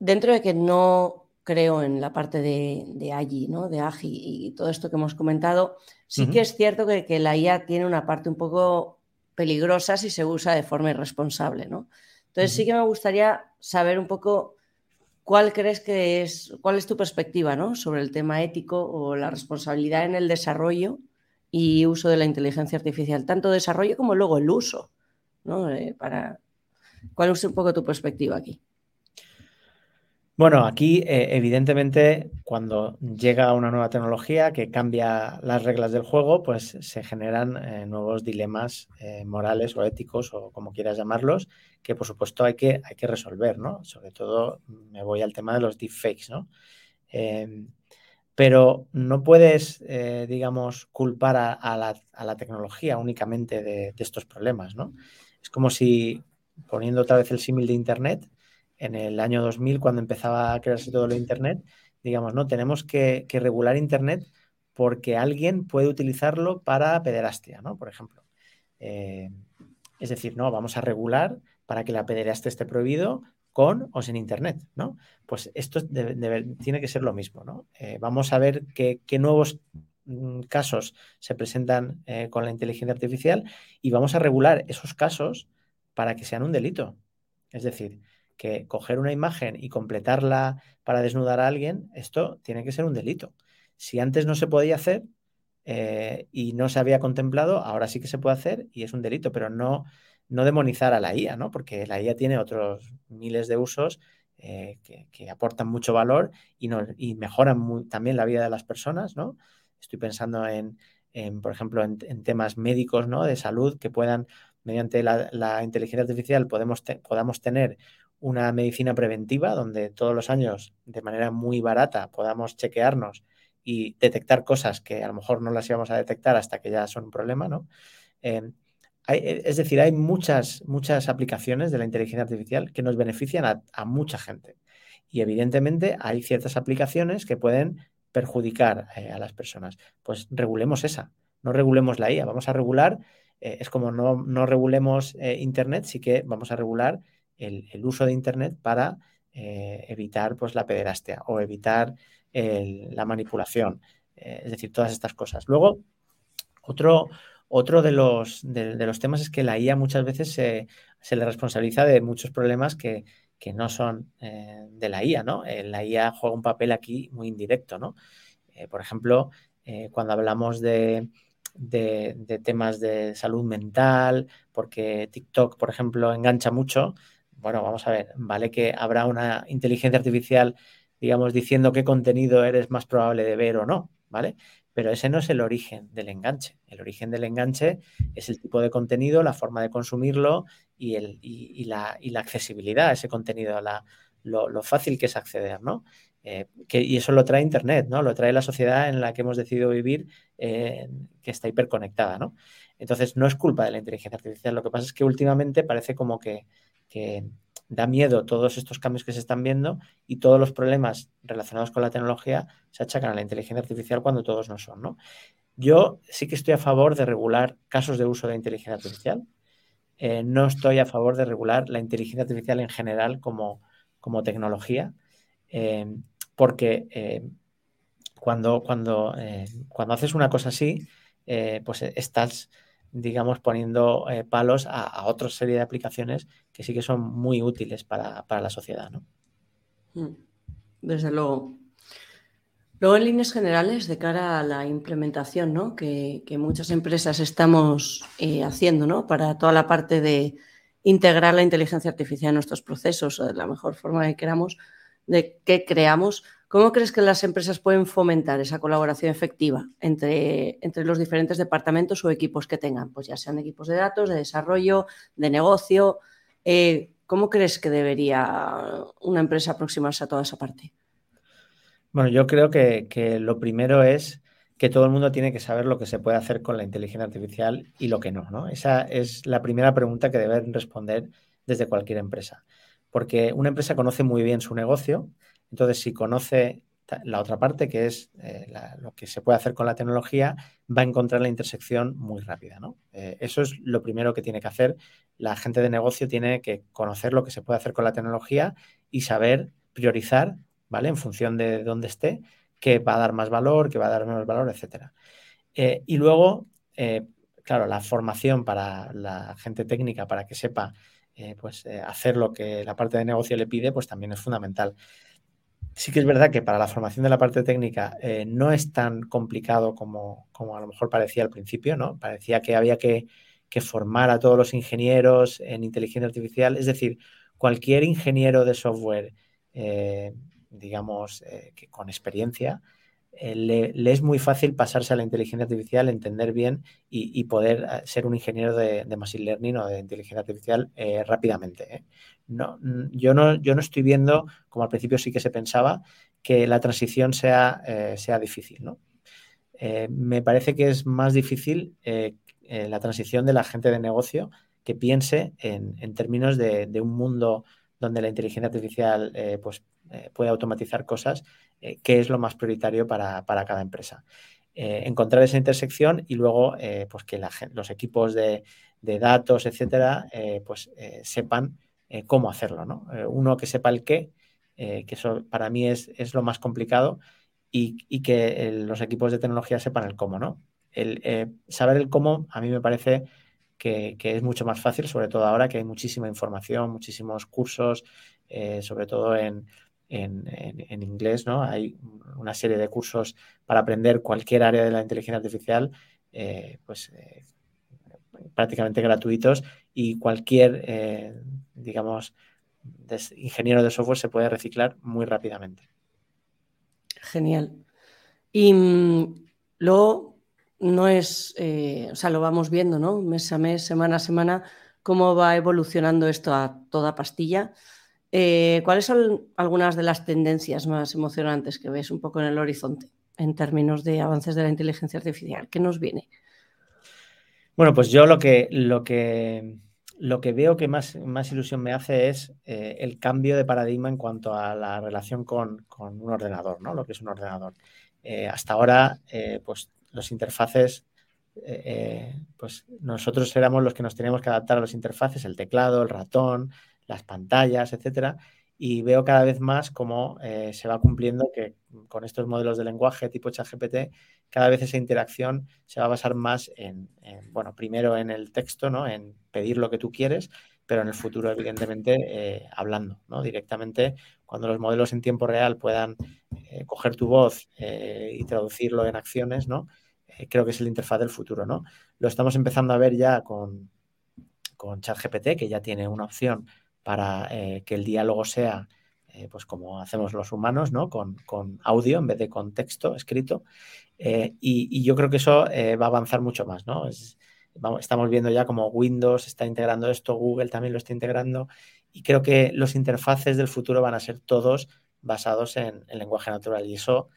dentro de que no creo en la parte de, de AGI, ¿no? De AGI y todo esto que hemos comentado, sí que es cierto que, la IA tiene una parte un poco peligrosa si se usa de forma irresponsable, ¿no? Entonces sí que me gustaría saber un poco cuál crees que es, cuál es tu perspectiva, ¿no? Sobre el tema ético o la responsabilidad en el desarrollo y uso de la inteligencia artificial, tanto desarrollo como luego el uso, ¿no? Eh, para, ¿Cuál es un poco tu perspectiva aquí? Bueno, aquí eh, evidentemente cuando llega una nueva tecnología que cambia las reglas del juego, pues se generan eh, nuevos dilemas morales o éticos o como quieras llamarlos, que por supuesto hay que, hay que resolver, ¿no? Sobre todo me voy al tema de los deepfakes, ¿no? Pero no puedes, digamos, culpar a, la, tecnología únicamente de, estos problemas, ¿no? Es como si poniendo otra vez el símil de Internet, en el año 2000, cuando empezaba a crearse todo lo Internet, digamos, no, tenemos que, regular Internet porque alguien puede utilizarlo para pederastia, ¿no? Por ejemplo. Eh, es decir, no, vamos a regular para que la pederastia esté prohibido con o sin Internet, ¿no? Pues esto tiene que ser lo mismo, ¿no? Eh, vamos a ver qué, nuevos mm, casos se presentan eh, con la inteligencia artificial y vamos a regular esos casos para que sean un delito. Es decir, que coger una imagen y completarla para desnudar a alguien, esto tiene que ser un delito. Si antes no se podía hacer eh, y no se había contemplado, ahora sí que se puede hacer y es un delito, pero no, no demonizar a la IA, ¿no? Porque la IA tiene otros miles de usos eh, que, aportan mucho valor y, y mejoran también la vida de las personas, ¿no? Estoy pensando en, por ejemplo, en, temas médicos, ¿no? De salud que puedan mediante la, inteligencia artificial podemos podamos tener una medicina preventiva donde todos los años de manera muy barata podamos chequearnos y detectar cosas que a lo mejor no las íbamos a detectar hasta que ya son un problema, ¿no? Eh, e, es decir, hay muchas, muchas aplicaciones de la inteligencia artificial que nos benefician a, mucha gente. Y evidentemente hay ciertas aplicaciones que pueden perjudicar eh, a las personas. Pues regulemos esa, no regulemos la IA, vamos a regular eh, es como no, regulemos eh, Internet, sí que vamos a regular el, uso de Internet para eh, evitar pues, la pederastia o evitar la manipulación, es decir, todas estas cosas. Luego, otro, otro de, los, de, los temas es que la IA muchas veces se, le responsabiliza de muchos problemas que, no son de la IA, ¿no? la IA juega un papel aquí muy indirecto, ¿no? por ejemplo, cuando hablamos de, de, temas de salud mental, porque TikTok, por ejemplo, engancha mucho. Bueno, vamos a ver, vale que habrá una inteligencia artificial, digamos, diciendo qué contenido eres más probable de ver o no, ¿vale? Pero ese no es el origen del enganche. El origen del enganche es el tipo de contenido, la forma de consumirlo y, el, y, la, y la, accesibilidad a ese contenido, lo, fácil que es acceder, ¿no? Eh, y eso lo trae Internet, ¿no? Lo trae la sociedad en la que hemos decidido vivir, eh, que está hiperconectada, ¿no? Entonces, no es culpa de la inteligencia artificial. Lo que pasa es que últimamente parece como que, da miedo todos estos cambios que se están viendo y todos los problemas relacionados con la tecnología se achacan a la inteligencia artificial cuando todos no son, ¿no? Yo sí que estoy a favor de regular casos de uso de inteligencia artificial. Eh, no estoy a favor de regular la inteligencia artificial en general como, como tecnología porque eh, cuando, cuando, eh, cuando haces una cosa así, eh, pues estás, digamos, poniendo palos a, otra serie de aplicaciones que sí que son muy útiles para, la sociedad, ¿no? Mm. Desde luego. Luego, en líneas generales, de cara a la implementación ¿no? que, muchas empresas estamos eh, haciendo ¿no? para toda la parte de integrar la inteligencia artificial en nuestros procesos de la mejor forma que queramos, de que creamos, ¿cómo crees que las empresas pueden fomentar esa colaboración efectiva entre, entre los diferentes departamentos o equipos que tengan? Pues ya sean equipos de datos, de desarrollo, de negocio. Eh, ¿Cómo crees que debería una empresa aproximarse a toda esa parte? Bueno, yo creo que, lo primero es que todo el mundo tiene que saber lo que se puede hacer con la inteligencia artificial y lo que no, ¿no? Esa es la primera pregunta que deben responder desde cualquier empresa. Porque una empresa conoce muy bien su negocio, entonces si conoce la otra parte, que es eh, lo que se puede hacer con la tecnología, va a encontrar la intersección muy rápida. ¿no? Eh, eso es lo primero que tiene que hacer. La gente de negocio tiene que conocer lo que se puede hacer con la tecnología y saber priorizar ¿vale? En función de dónde esté, que va a dar más valor, que va a dar menos valor, etcétera. Eh, y luego, claro, la formación para la gente técnica para que sepa eh, pues, hacer lo que la parte de negocio le pide, pues también es fundamental. Sí que es verdad que para la formación de la parte técnica no es tan complicado como, como, a lo mejor parecía al principio, ¿no? Parecía que había que, que formar a todos los ingenieros en inteligencia artificial. Es decir, cualquier ingeniero de software digamos, eh, que con experiencia, eh, le, es muy fácil pasarse a la inteligencia artificial, entender bien y, poder eh, ser un ingeniero de, Machine Learning o de inteligencia artificial rápidamente. No, yo, no, yo no estoy viendo, como al principio sí que se pensaba, que la transición sea, sea difícil. ¿no? me parece que es más difícil la transición de la gente de negocio que piense en, términos de, un mundo donde la inteligencia artificial pues, eh, puede automatizar cosas, eh, qué es lo más prioritario para, cada empresa. Eh, encontrar esa intersección y luego pues que los equipos de, datos, etcétera, pues sepan cómo hacerlo. ¿no? uno que sepa el qué, que eso para mí es, es lo más complicado, y, que los equipos de tecnología sepan el cómo. ¿no? El, saber el cómo a mí me parece que, que, es mucho más fácil, sobre todo ahora que hay muchísima información, muchísimos cursos, sobre todo en, en, inglés, ¿no? Hay una serie de cursos para aprender cualquier área de la inteligencia artificial, eh, pues eh, prácticamente gratuitos y cualquier, eh, digamos, ingeniero de software se puede reciclar muy rápidamente. Genial. Y mm, luego no es, o sea, lo vamos viendo, ¿no? Mes a mes, semana a semana, cómo va evolucionando esto a toda pastilla. Eh, ¿Cuáles son algunas de las tendencias más emocionantes que ves un poco en el horizonte en términos de avances de la inteligencia artificial? ¿Qué nos viene? Bueno, pues yo lo que, lo que, lo que veo que más, más ilusión me hace es eh, el cambio de paradigma en cuanto a la relación con, un ordenador, ¿no? Lo que es un ordenador. Eh, hasta ahora, pues los interfaces pues nosotros éramos los que nos teníamos que adaptar a los interfaces, el teclado, el ratón, las pantallas, etcétera, y veo cada vez más cómo eh, se va cumpliendo que con estos modelos de lenguaje tipo ChatGPT, cada vez esa interacción se va a basar más en, bueno, primero en el texto, ¿no? En pedir lo que tú quieres, pero en el futuro, evidentemente, eh, hablando, ¿no? Directamente, cuando los modelos en tiempo real puedan eh, coger tu voz y traducirlo en acciones, ¿no? creo que es el interfaz del futuro, ¿no? Lo estamos empezando a ver ya con, con ChatGPT, que ya tiene una opción para eh, que el diálogo sea eh, pues como hacemos los humanos, ¿no? Con, audio en vez de con texto escrito. Eh, y, yo creo que eso va a avanzar mucho más, ¿no? estamos viendo ya como Windows está integrando esto, Google también lo está integrando, y creo que los interfaces del futuro van a ser todos basados en, lenguaje natural. Y eso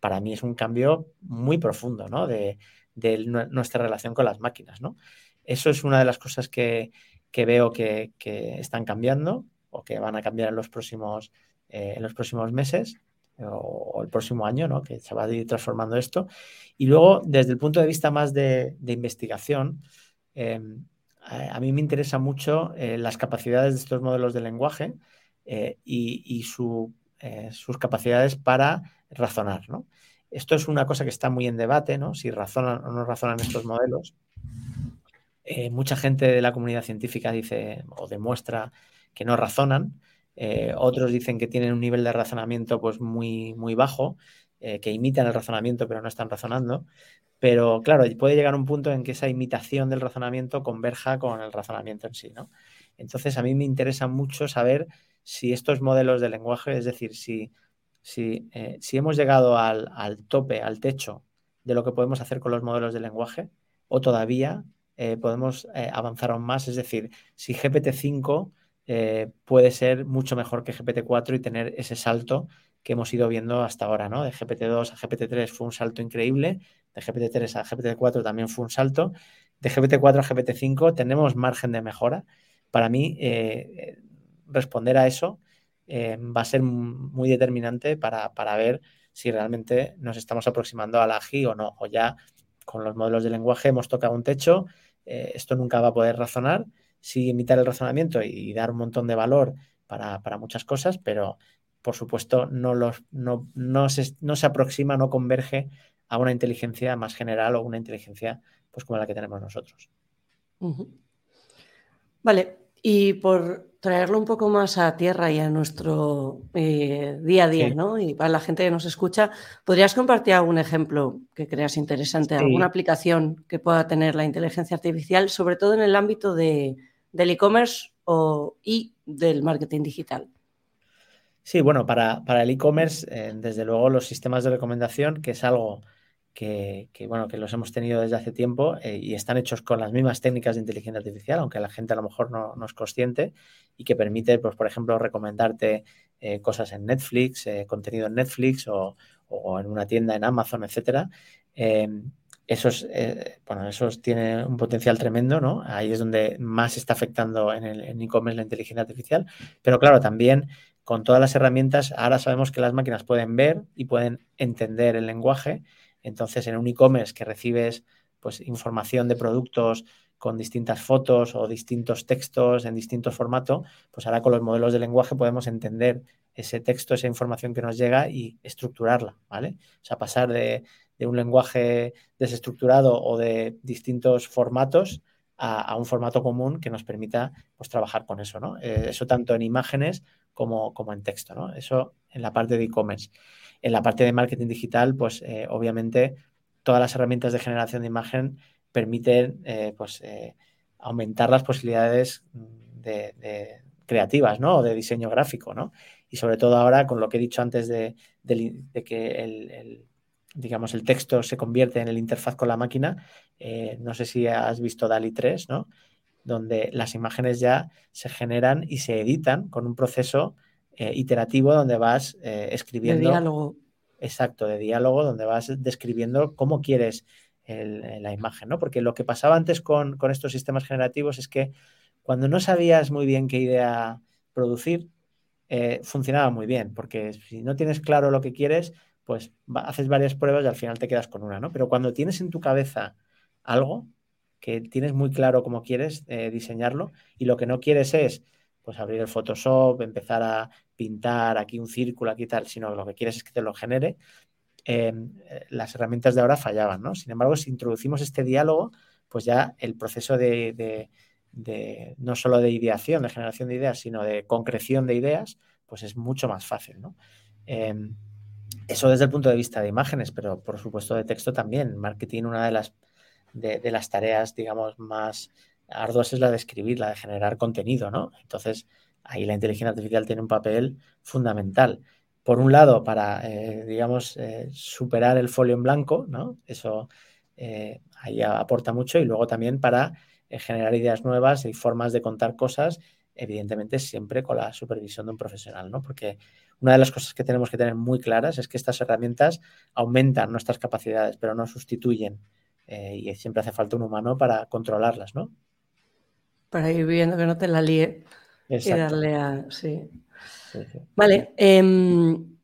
para mí es un cambio muy profundo, ¿no? De, de nuestra relación con las máquinas, ¿no? Eso es una de las cosas que, que veo que, están cambiando o que van a cambiar en los próximos, eh, en los próximos meses o, el próximo año, ¿no? que se va a ir transformando esto. Y luego, desde el punto de vista más de, investigación, em, a, mí me interesa mucho eh, las capacidades de estos modelos de lenguaje eh, y, sus capacidades para razonar. ¿no? Esto es una cosa que está muy en debate, ¿no? si razonan o no razonan estos modelos. Eh, mucha gente de la comunidad científica dice o demuestra que no razonan. otros dicen que tienen un nivel de razonamiento pues muy, muy bajo, que imitan el razonamiento pero no están razonando. Pero claro, puede llegar un punto en que esa imitación del razonamiento converja con el razonamiento en sí, ¿no? Entonces a mí me interesa mucho saber si estos modelos de lenguaje, es decir, si, si, eh, si hemos llegado al, tope, al techo de lo que podemos hacer con los modelos de lenguaje, o todavía eh, podemos eh, avanzar aún más, es decir, si GPT-5 puede ser mucho mejor que GPT-4 y tener ese salto que hemos ido viendo hasta ahora, ¿no? De GPT-2 a GPT-3 fue un salto increíble, de GPT-3 a GPT-4 también fue un salto. De GPT-4 a GPT-5 tenemos margen de mejora. Para mí, eh, responder a eso eh, va a ser muy determinante para, ver si realmente nos estamos aproximando a la AGI o no. O ya con los modelos de lenguaje hemos tocado un techo, eh, esto nunca va a poder razonar, sí imitar el razonamiento y, dar un montón de valor para, muchas cosas, pero por supuesto no, se aproxima, no converge a una inteligencia más general o una inteligencia pues como la que tenemos nosotros. Vale, y por traerlo un poco más a tierra y a nuestro eh, día a día, ¿no? Y para la gente que nos escucha, ¿podrías compartir algún ejemplo que creas interesante, alguna aplicación que pueda tener la inteligencia artificial, sobre todo en el ámbito de, del e-commerce y del marketing digital? Sí, bueno, para, el e-commerce, eh, desde luego los sistemas de recomendación, que es algo que, bueno, que los hemos tenido desde hace tiempo eh, y están hechos con las mismas técnicas de inteligencia artificial, aunque la gente a lo mejor no, es consciente, y que permite, pues, por ejemplo, recomendarte eh, cosas en Netflix, eh, contenido en Netflix o, en una tienda en Amazon, etcétera. esos, bueno, esos tienen un potencial tremendo, ¿no? Ahí es donde más está afectando en el e-commerce la inteligencia artificial. Pero claro, también con todas las herramientas, ahora sabemos que las máquinas pueden ver y pueden entender el lenguaje entonces, en un e-commerce que recibes pues, información de productos con distintas fotos o distintos textos en distintos formatos, pues ahora con los modelos de lenguaje podemos entender ese texto, esa información que nos llega y estructurarla, ¿vale? O sea, pasar de, un lenguaje desestructurado o de distintos formatos a, un formato común que nos permita pues, trabajar con eso, ¿no? Eh, eso tanto en imágenes como, como en texto, ¿no? Eso en la parte de e-commerce. En la parte de marketing digital, pues eh, obviamente todas las herramientas de generación de imagen permiten eh, pues, eh, aumentar las posibilidades de, creativas, ¿no? O de diseño gráfico, ¿no? Y sobre todo ahora con lo que he dicho antes de, que el, digamos, el texto se convierte en el interfaz con la máquina. no sé si has visto DALI 3, ¿no? Donde las imágenes ya se generan y se editan con un proceso eh, iterativo donde vas eh, escribiendo. De diálogo. Exacto, de diálogo, donde vas describiendo cómo quieres la imagen, ¿no? Porque lo que pasaba antes con, estos sistemas generativos es que cuando no sabías muy bien qué idea producir, eh, funcionaba muy bien, porque si no tienes claro lo que quieres, pues haces varias pruebas y al final te quedas con una, ¿no? Pero cuando tienes en tu cabeza algo que tienes muy claro cómo quieres diseñarlo y lo que no quieres es pues abrir el Photoshop, empezar a pintar aquí un círculo, aquí tal, sino lo que quieres es que te lo genere, em, eh, las herramientas de ahora fallaban, ¿no? Sin embargo, si introducimos este diálogo, pues ya el proceso de, no solo de ideación, de generación de ideas, sino de concreción de ideas, pues es mucho más fácil, ¿no? Em, eso desde el punto de vista de imágenes, pero por supuesto de texto también. Marketing, una de las, de las tareas, digamos, más arduas es la de escribir, la de generar contenido, ¿no? Entonces, ahí la inteligencia artificial tiene un papel fundamental. Por un lado, para, eh, digamos, eh, superar el folio en blanco, ¿no? Eso eh, ahí aporta mucho. Y luego también para generar ideas nuevas y formas de contar cosas, evidentemente siempre con la supervisión de un profesional, ¿no? Porque una de las cosas que tenemos que tener muy claras es que estas herramientas aumentan nuestras capacidades, pero no sustituyen. y siempre hace falta un humano para controlarlas, ¿no? para ir viendo que no te la líe y darle a. Sí. Vale. Em,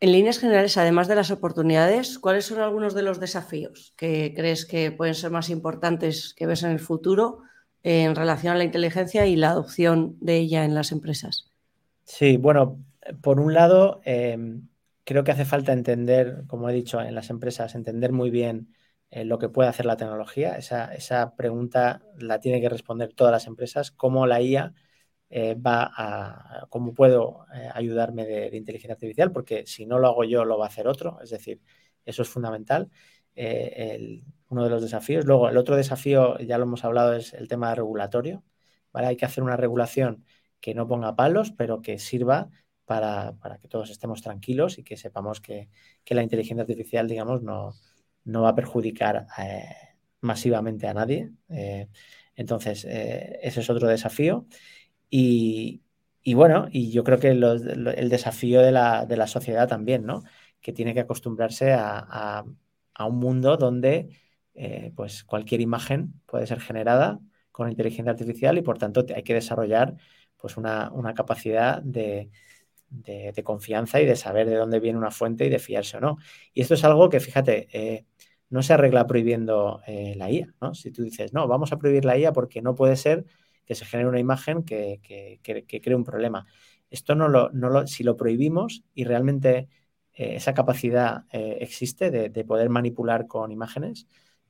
en líneas generales, además de las oportunidades, ¿cuáles son algunos de los desafíos que crees que pueden ser más importantes que ves en el futuro en relación a la inteligencia y la adopción de ella en las empresas? Sí, bueno, por un lado, em, creo que hace falta entender, como he dicho, en las empresas, entender muy bien eh, lo que puede hacer la tecnología. Esa, pregunta la tiene que responder todas las empresas, cómo la IA eh, va a, cómo puedo eh, ayudarme de, inteligencia artificial, porque si no lo hago yo, lo va a hacer otro, es decir, eso es fundamental. Eh, uno de los desafíos. Luego, el otro desafío, ya lo hemos hablado, es el tema regulatorio. ¿vale? Hay que hacer una regulación que no ponga palos, pero que sirva para, que todos estemos tranquilos y que sepamos que, la inteligencia artificial, digamos, no, no va a perjudicar masivamente a nadie. entonces, ese es otro desafío. Y, bueno, y yo creo que el desafío de la, sociedad también, ¿no? Que tiene que acostumbrarse a, un mundo donde eh, pues cualquier imagen puede ser generada con inteligencia artificial y por tanto hay que desarrollar pues una, capacidad de, confianza y de saber de dónde viene una fuente y de fiarse o no. Y esto es algo que, fíjate, eh, no se arregla prohibiendo eh, la IA, ¿no? Si tú dices, no, vamos a prohibir la IA porque no puede ser que se genere una imagen que, cree un problema. Esto no lo, no si lo prohibimos y realmente eh, esa capacidad eh, existe de, poder manipular con imágenes,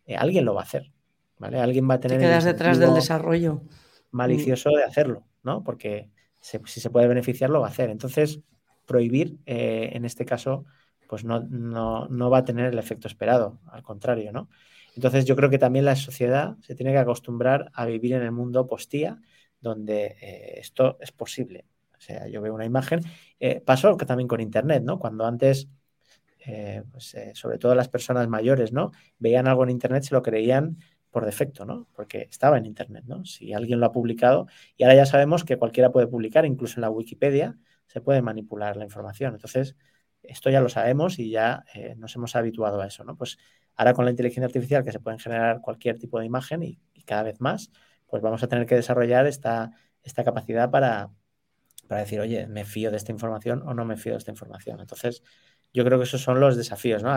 eh, alguien lo va a hacer. ¿vale? Alguien va a tener. Te quedas detrás del desarrollo. Malicioso de hacerlo, ¿no? Porque si se puede beneficiar, lo va a hacer. Entonces, prohibir, en este caso, pues no, no, no, va a tener el efecto esperado, al contrario, ¿no? Entonces yo creo que también la sociedad se tiene que acostumbrar a vivir en el mundo postía, donde eh, esto es posible. O sea, yo veo una imagen. Eh, pasó también con Internet, ¿no? Cuando antes, eh, pues, sobre todo las personas mayores, ¿no? Veían algo en Internet, se lo creían por defecto, ¿no? Porque estaba en Internet, ¿no? Si alguien lo ha publicado, y ahora ya sabemos que cualquiera puede publicar, incluso en la Wikipedia se puede manipular la información. Entonces, esto ya lo sabemos y ya nos hemos habituado a eso, ¿no? Pues Ahora con la inteligencia artificial que se pueden generar cualquier tipo de imagen y, cada vez más, pues vamos a tener que desarrollar esta, esta capacidad para, decir, oye, me fío de esta información o no me fío de esta información. Entonces, yo creo que esos son los desafíos, ¿no?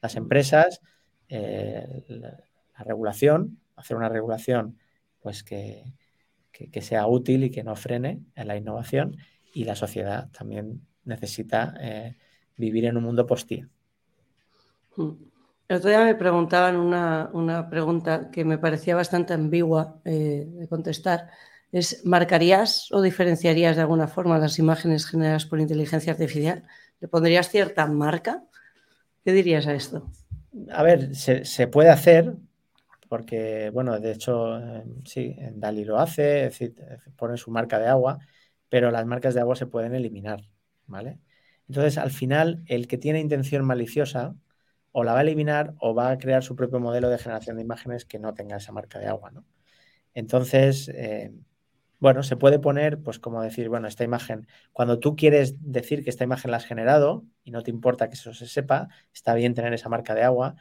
Las empresas, eh, la, regulación, hacer una regulación pues que, sea útil y que no frene en la innovación y la sociedad también necesita eh, vivir en un mundo postía. Mm. El otro día me preguntaban una, pregunta que me parecía bastante ambigua eh, de contestar. Es, ¿marcarías o diferenciarías de alguna forma las imágenes generadas por inteligencia artificial? ¿Le pondrías cierta marca? ¿Qué dirías a esto? A ver, se, puede hacer, porque, bueno, de hecho, eh, sí, Dali lo hace, pone su marca de agua, pero las marcas de agua se pueden eliminar, ¿vale? Entonces, al final, el que tiene intención maliciosa, o la va a eliminar o va a crear su propio modelo de generación de imágenes que no tenga esa marca de agua, ¿no? Entonces, eh, bueno, se puede poner, pues como decir, bueno, esta imagen, cuando tú quieres decir que esta imagen la has generado y no te importa que eso se sepa, está bien tener esa marca de agua,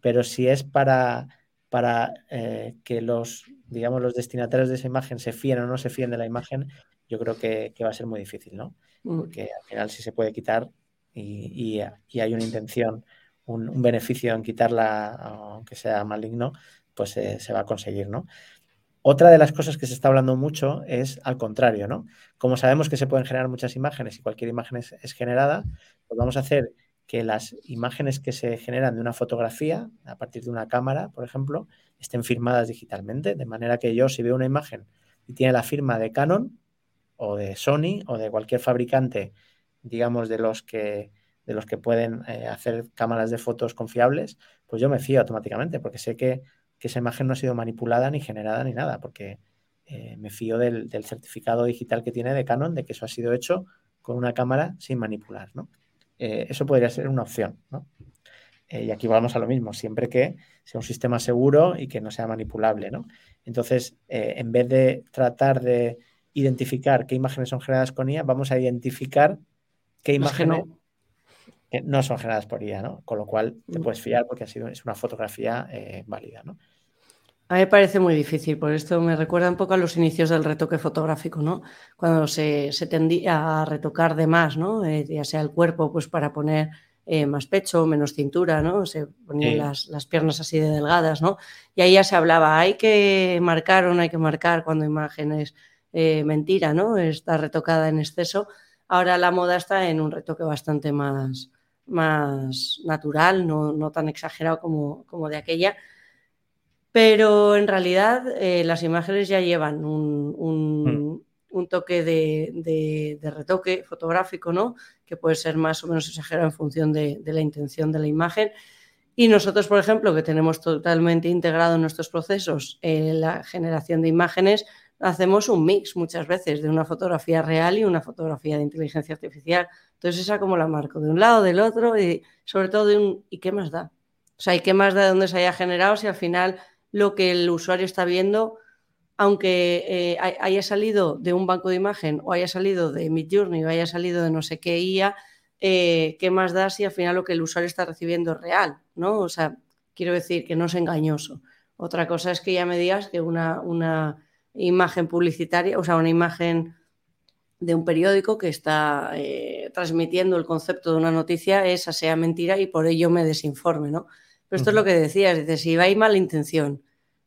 pero si es para, para eh, que los, digamos, los destinatarios de esa imagen se fíen o no se fíen de la imagen, yo creo que, va a ser muy difícil, ¿no? Mm. Porque al final si se puede quitar y, y hay una intención un, beneficio en quitarla, aunque sea maligno, pues se va a conseguir, ¿no? Otra de las cosas que se está hablando mucho es al contrario, ¿no? Como sabemos que se pueden generar muchas imágenes y cualquier imagen es, generada, pues vamos a hacer que las imágenes que se generan de una fotografía, a partir de una cámara, por ejemplo, estén firmadas digitalmente, de manera que yo si veo una imagen y tiene la firma de Canon o de Sony o de cualquier fabricante, digamos, de los que de los que pueden eh, hacer cámaras de fotos confiables, pues yo me fío automáticamente porque sé que, esa imagen no ha sido manipulada ni generada ni nada, porque eh, me fío del, certificado digital que tiene de Canon de que eso ha sido hecho con una cámara sin manipular. ¿no? Eh, eso podría ser una opción. ¿no? y aquí vamos a lo mismo, siempre que sea un sistema seguro y que no sea manipulable. ¿no? Entonces, en vez de tratar de identificar qué imágenes son generadas con IA, vamos a identificar qué imágenes que no son generadas por IA, ¿no? Con lo cual te mm. puedes fiar porque ha sido, es una fotografía eh, válida, ¿no? A mí me parece muy difícil, por esto me recuerda un poco a los inicios del retoque fotográfico, ¿no? Cuando se, tendía a retocar de más, ¿no? Eh, ya sea el cuerpo, pues para poner eh, más pecho, menos cintura, ¿no? Se ponían las, piernas así de delgadas, ¿no? Y ahí ya se hablaba, hay que marcar o no hay que marcar cuando imagen es mentira, ¿no? Está retocada en exceso. Ahora la moda está en un retoque bastante más, más natural, no, tan exagerado como, como, de aquella. Pero en realidad eh, las imágenes ya llevan un, un toque de, retoque fotográfico, ¿no? Que puede ser más o menos exagerado en función de, la intención de la imagen. Y nosotros, por ejemplo, que tenemos totalmente integrado en nuestros procesos eh, la generación de imágenes, hacemos un mix muchas veces de una fotografía real y una fotografía de inteligencia artificial. Entonces esa como la marco, de un lado, del otro y sobre todo de un ¿y qué más da? O sea, ¿y qué más da de dónde se haya generado si al final lo que el usuario está viendo, aunque eh, haya salido de un banco de imagen o haya salido de Midjourney o haya salido de no sé qué IA, eh, ¿qué más da si al final lo que el usuario está recibiendo es real? ¿no? O sea, quiero decir que no es engañoso. Otra cosa es que ya me digas que una, una imagen publicitaria, o sea, una imagen de un periódico que está eh, transmitiendo el concepto de una noticia, esa sea mentira y por ello me desinforme, ¿no? Pero esto es lo que decías, dices, si va a mala intención,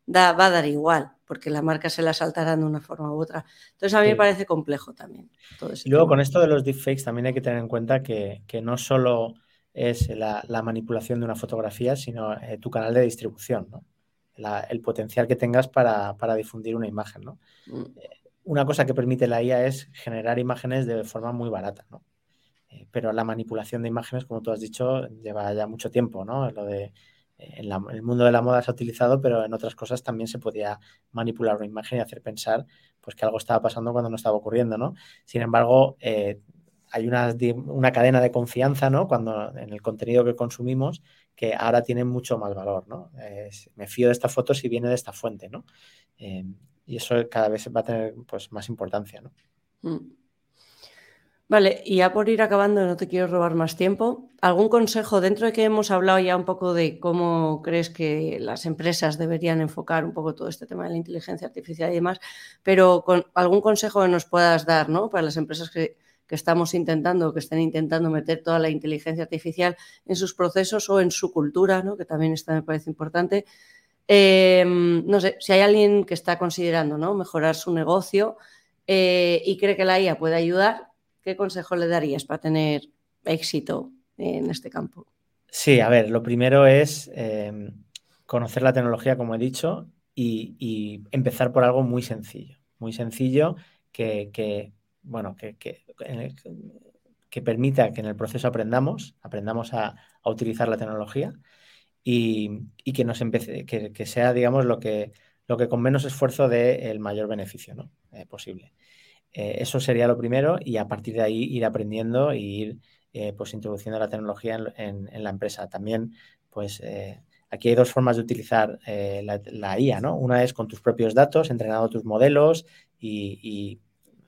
da, va a dar igual, porque la marca se la saltará de una forma u otra. Entonces a mí me parece complejo también. y luego con esto de los deepfakes también hay que tener en cuenta que, no solo es la, manipulación de una fotografía, sino eh, tu canal de distribución, ¿no? El potencial que tengas para, difundir una imagen. ¿no? Mm. Eh, una cosa que permite la IA es generar imágenes de forma muy barata, ¿no? Eh, pero la manipulación de imágenes, como tú has dicho, lleva ya mucho tiempo, ¿no? Lo de eh, en, el mundo de la moda se ha utilizado, pero en otras cosas también se podía manipular una imagen y hacer pensar pues, que algo estaba pasando cuando no estaba ocurriendo, ¿no? Sin embargo, hay una, una, cadena de confianza, ¿no? Cuando en el contenido que consumimos que ahora tienen mucho más valor, ¿no? me fío de esta foto si viene de esta fuente, ¿no? Eh, y eso cada vez va a tener pues, más importancia, ¿no? Mm. Vale, y ya por ir acabando, no te quiero robar más tiempo. ¿Algún consejo dentro de que hemos hablado ya un poco de cómo crees que las empresas deberían enfocar un poco todo este tema de la inteligencia artificial y demás? Pero con algún consejo que nos puedas dar, ¿no? Para las empresas que, que estamos intentando, que estén intentando meter toda la inteligencia artificial en sus procesos o en su cultura, ¿no? que también me parece importante. Em, no sé, si hay alguien que está considerando ¿no? mejorar su negocio eh, y cree que la IA puede ayudar, ¿qué consejo le darías para tener éxito en este campo? Sí, a ver, lo primero es em, conocer la tecnología, como he dicho, y, empezar por algo muy sencillo, muy sencillo que bueno, que, que, permita que en el proceso aprendamos, aprendamos a, utilizar la tecnología y, que nos empiece, que, sea, digamos, lo que, lo que con menos esfuerzo dé el mayor beneficio ¿no? Eh, posible. Eh, eso sería lo primero y a partir de ahí ir aprendiendo e ir eh, pues introduciendo la tecnología en, la empresa. También, pues aquí hay dos formas de utilizar la, la, IA, ¿no? Una es con tus propios datos, entrenando tus modelos y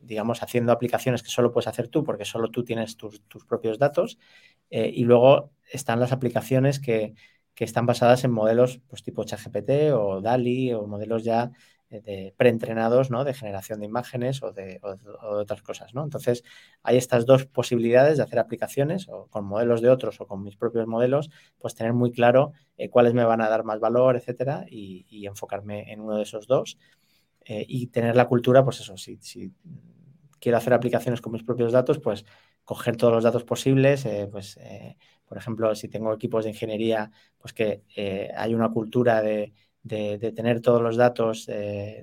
digamos, haciendo aplicaciones que solo puedes hacer tú, porque solo tú tienes tus, propios datos. Eh, y luego están las aplicaciones que, están basadas en modelos pues, tipo ChatGPT o DALI o modelos ya eh, de preentrenados, ¿no? De generación de imágenes o de, otras cosas, ¿no? Entonces, hay estas dos posibilidades de hacer aplicaciones o con modelos de otros o con mis propios modelos, pues tener muy claro eh, cuáles me van a dar más valor, etcétera, y, enfocarme en uno de esos dos. y tener la cultura, pues eso, si quiero hacer aplicaciones con mis propios datos, pues coger todos los datos posibles, eh, pues eh, por ejemplo, si tengo equipos de ingeniería, pues que eh, hay una cultura de, tener todos los datos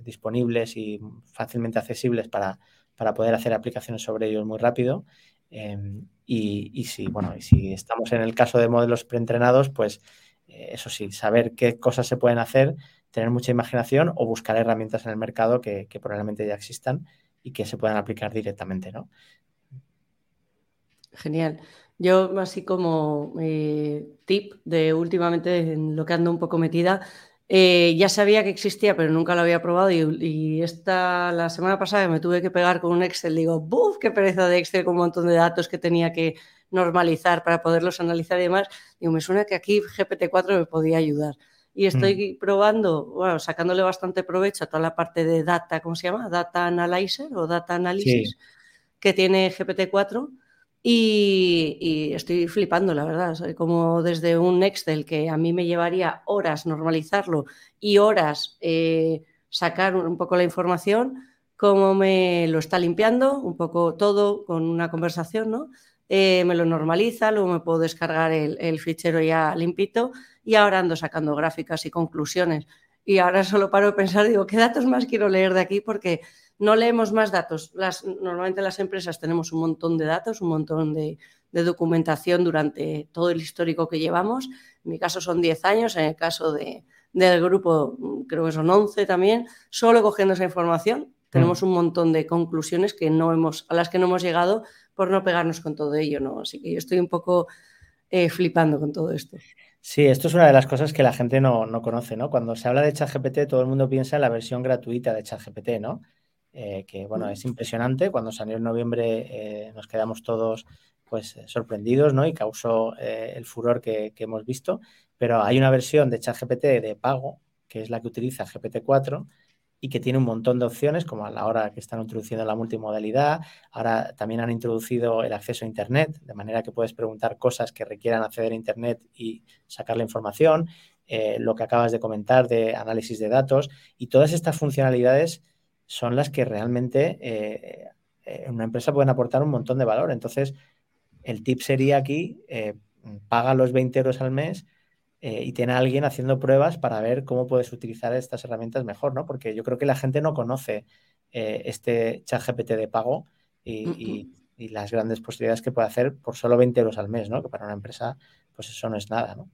disponibles y fácilmente accesibles para, poder hacer aplicaciones sobre ellos muy rápido. Em, y, si, bueno, y si estamos en el caso de modelos preentrenados, pues eso sí, saber qué cosas se pueden hacer, tener mucha imaginación o buscar herramientas en el mercado que probablemente ya existan y que se puedan aplicar directamente, ¿no? Genial. Yo, así como eh, tip de últimamente en lo que ando un poco metida, eh, ya sabía que existía, pero nunca lo había probado. Y, esta, la semana pasada me tuve que pegar con un Excel. Digo, ¡buf! ¡Qué pereza de Excel con un montón de datos que tenía que normalizar para poderlos analizar y demás! Digo, me suena que aquí GPT-4 me podía ayudar y estoy mm. probando, bueno, sacándole bastante provecho a toda la parte de data, ¿cómo se llama? Data Analyzer o Data Analysis que tiene GPT-4 y, estoy flipando, la verdad. como desde un Excel que a mí me llevaría horas normalizarlo y horas eh, sacar un poco la información, como me lo está limpiando, un poco todo con una conversación, ¿no? Eh, me lo normaliza, luego me puedo descargar el, fichero ya limpito y ahora ando sacando gráficas y conclusiones. y ahora solo paro de pensar, digo, ¿qué datos más quiero leer de aquí? Porque no leemos más datos. Las, normalmente las empresas tenemos un montón de datos, un montón de, documentación durante todo el histórico que llevamos. En mi caso son 10 años, en el caso de, del grupo creo que son 11 también. Solo cogiendo esa información tenemos mm. un montón de conclusiones que no hemos, a las que no hemos llegado por no pegarnos con todo ello. ¿no? Así que yo estoy un poco eh, flipando con todo esto. Sí, esto es una de las cosas que la gente no, no, conoce, ¿no? Cuando se habla de ChatGPT, todo el mundo piensa en la versión gratuita de ChatGPT, ¿no? Eh, que, bueno, es impresionante. Cuando salió en noviembre eh, nos quedamos todos, pues, eh, sorprendidos, ¿no? Y causó el furor que, que, hemos visto. Pero hay una versión de ChatGPT de pago, que es la que utiliza GPT-4, y que tiene un montón de opciones, como a la hora que están introduciendo la multimodalidad. Ahora también han introducido el acceso a Internet, de manera que puedes preguntar cosas que requieran acceder a Internet y sacar la información. Eh, lo que acabas de comentar de análisis de datos y todas estas funcionalidades son las que realmente eh, en una empresa pueden aportar un montón de valor. Entonces, el tip sería aquí, eh, paga los 20 euros al mes eh, y tiene a alguien haciendo pruebas para ver cómo puedes utilizar estas herramientas mejor, ¿no? Porque yo creo que la gente no conoce eh, este chat GPT de pago y, las grandes posibilidades que puede hacer por solo 20 euros al mes, ¿no? Que para una empresa, pues eso no es nada, ¿no?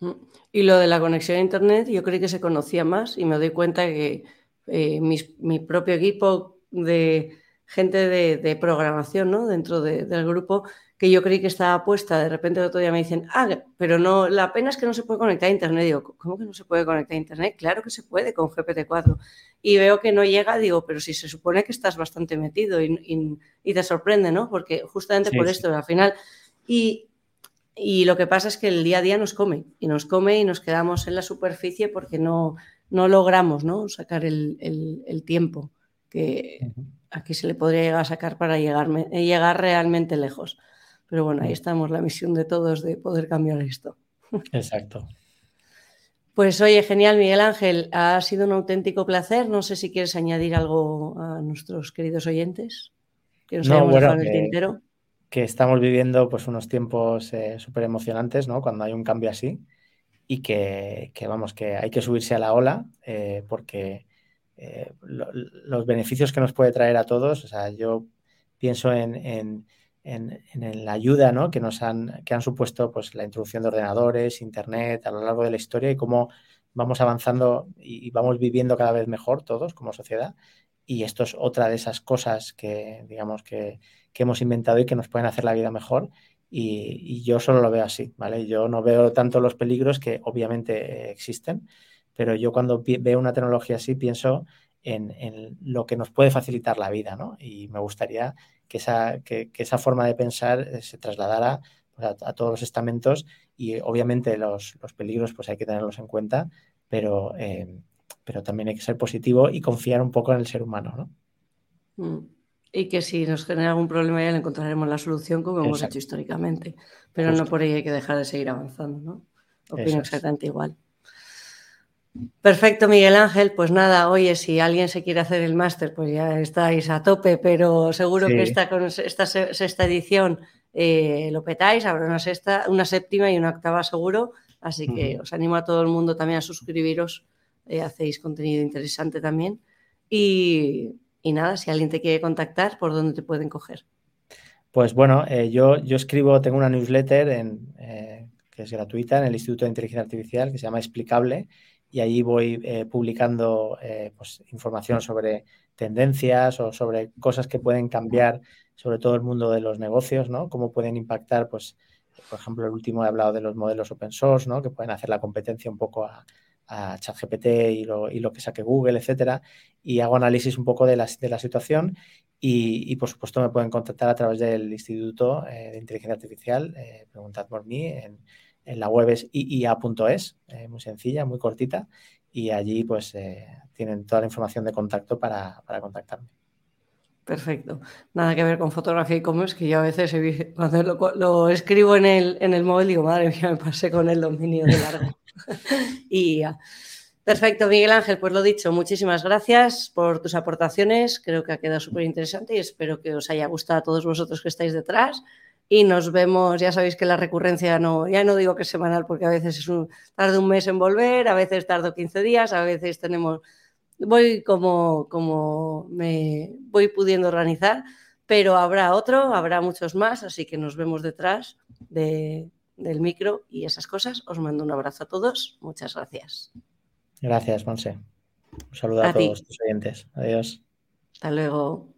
Mm. Y lo de la conexión a Internet, yo creí que se conocía más y me doy cuenta que eh, mi propio equipo de gente de, programación ¿no? dentro del grupo que yo creí que estaba puesta, de repente el otro día me dicen, ah, pero no, la pena es que no se puede conectar a Internet. Digo, ¿cómo que no se puede conectar a Internet? Claro que se puede con GPT-4. Y veo que no llega, digo, pero si se supone que estás bastante metido y, te sorprende, ¿no? Porque justamente por esto, al final, y, lo que pasa es que el día a día nos come, y nos come y nos quedamos en la superficie porque no, no logramos, ¿no? Sacar el, tiempo que aquí se le podría llegar a sacar para llegar, llegar realmente lejos. Pero bueno, ahí estamos, la misión de todos de poder cambiar esto. Exacto. Pues oye, genial, Miguel Ángel, ha sido un auténtico placer. No sé si quieres añadir algo a nuestros queridos oyentes que nos no, bueno, el tintero. Que estamos viviendo pues unos tiempos eh, súper emocionantes, ¿no? Cuando hay un cambio así y que, vamos, que hay que subirse a la ola eh, porque eh, los beneficios que nos puede traer a todos, o sea, yo pienso en en, la ayuda ¿no? que nos han, que han supuesto pues, la introducción de ordenadores, Internet a lo largo de la historia y cómo vamos avanzando y, vamos viviendo cada vez mejor todos como sociedad. Y esto es otra de esas cosas que, digamos, que, hemos inventado y que nos pueden hacer la vida mejor. Y, yo solo lo veo así, ¿vale? Yo no veo tanto los peligros que obviamente existen, pero yo cuando veo una tecnología así pienso en, en, lo que nos puede facilitar la vida, ¿no? Y me gustaría que esa, que, esa forma de pensar eh, se trasladara pues, a, todos los estamentos y obviamente los, peligros pues hay que tenerlos en cuenta, pero, eh, pero también hay que ser positivo y confiar un poco en el ser humano, ¿no? Mm. Y que si nos genera algún problema ya le encontraremos la solución como hemos hecho históricamente, pero no por ello hay que dejar de seguir avanzando, ¿no? Opino exactamente igual. Perfecto, Miguel Ángel. Pues nada, oye, si alguien se quiere hacer el máster, pues ya estáis a tope, pero seguro que esta, con esta sexta edición eh, lo petáis, habrá una sexta, una séptima y una octava seguro. Así que os animo a todo el mundo también a suscribiros. Eh, hacéis contenido interesante también. Y, nada, si alguien te quiere contactar, ¿por dónde te pueden coger? Pues bueno, eh, yo, yo escribo, tengo una newsletter en, que es gratuita en el Instituto de Inteligencia Artificial que se llama Explicable y allí voy eh, publicando eh, pues, información sobre tendencias o sobre cosas que pueden cambiar, sobre todo el mundo de los negocios, ¿no? Cómo pueden impactar, pues, por ejemplo, el último he hablado de los modelos open source, ¿no? Que pueden hacer la competencia un poco a, ChatGPT y lo, y lo, que saque Google, etcétera. Y hago análisis un poco de la, de la situación y, por supuesto, me pueden contactar a través del Instituto eh, de Inteligencia Artificial, preguntad por mí en la web es iia.es, eh, muy sencilla, muy cortita, y allí pues eh, tienen toda la información de contacto para, contactarme. Perfecto. Nada que ver con fotografía y e-commerce, que yo a veces cuando lo, escribo en el, en el móvil digo, madre mía, me pasé con el dominio de largo. y ya. Perfecto, Miguel Ángel, pues lo dicho, muchísimas gracias por tus aportaciones, creo que ha quedado súper interesante y espero que os haya gustado a todos vosotros que estáis detrás y nos vemos, ya sabéis que la recurrencia no, ya no digo que es semanal porque a veces es un, tarda un mes en volver, a veces tardo 15 días, a veces tenemos, voy como, como me voy pudiendo organizar, pero habrá otro, habrá muchos más, así que nos vemos detrás del micro y esas cosas. Os mando un abrazo a todos, muchas gracias. Gracias, Monse. Un saludo a, todos tus oyentes. Adiós. Hasta luego.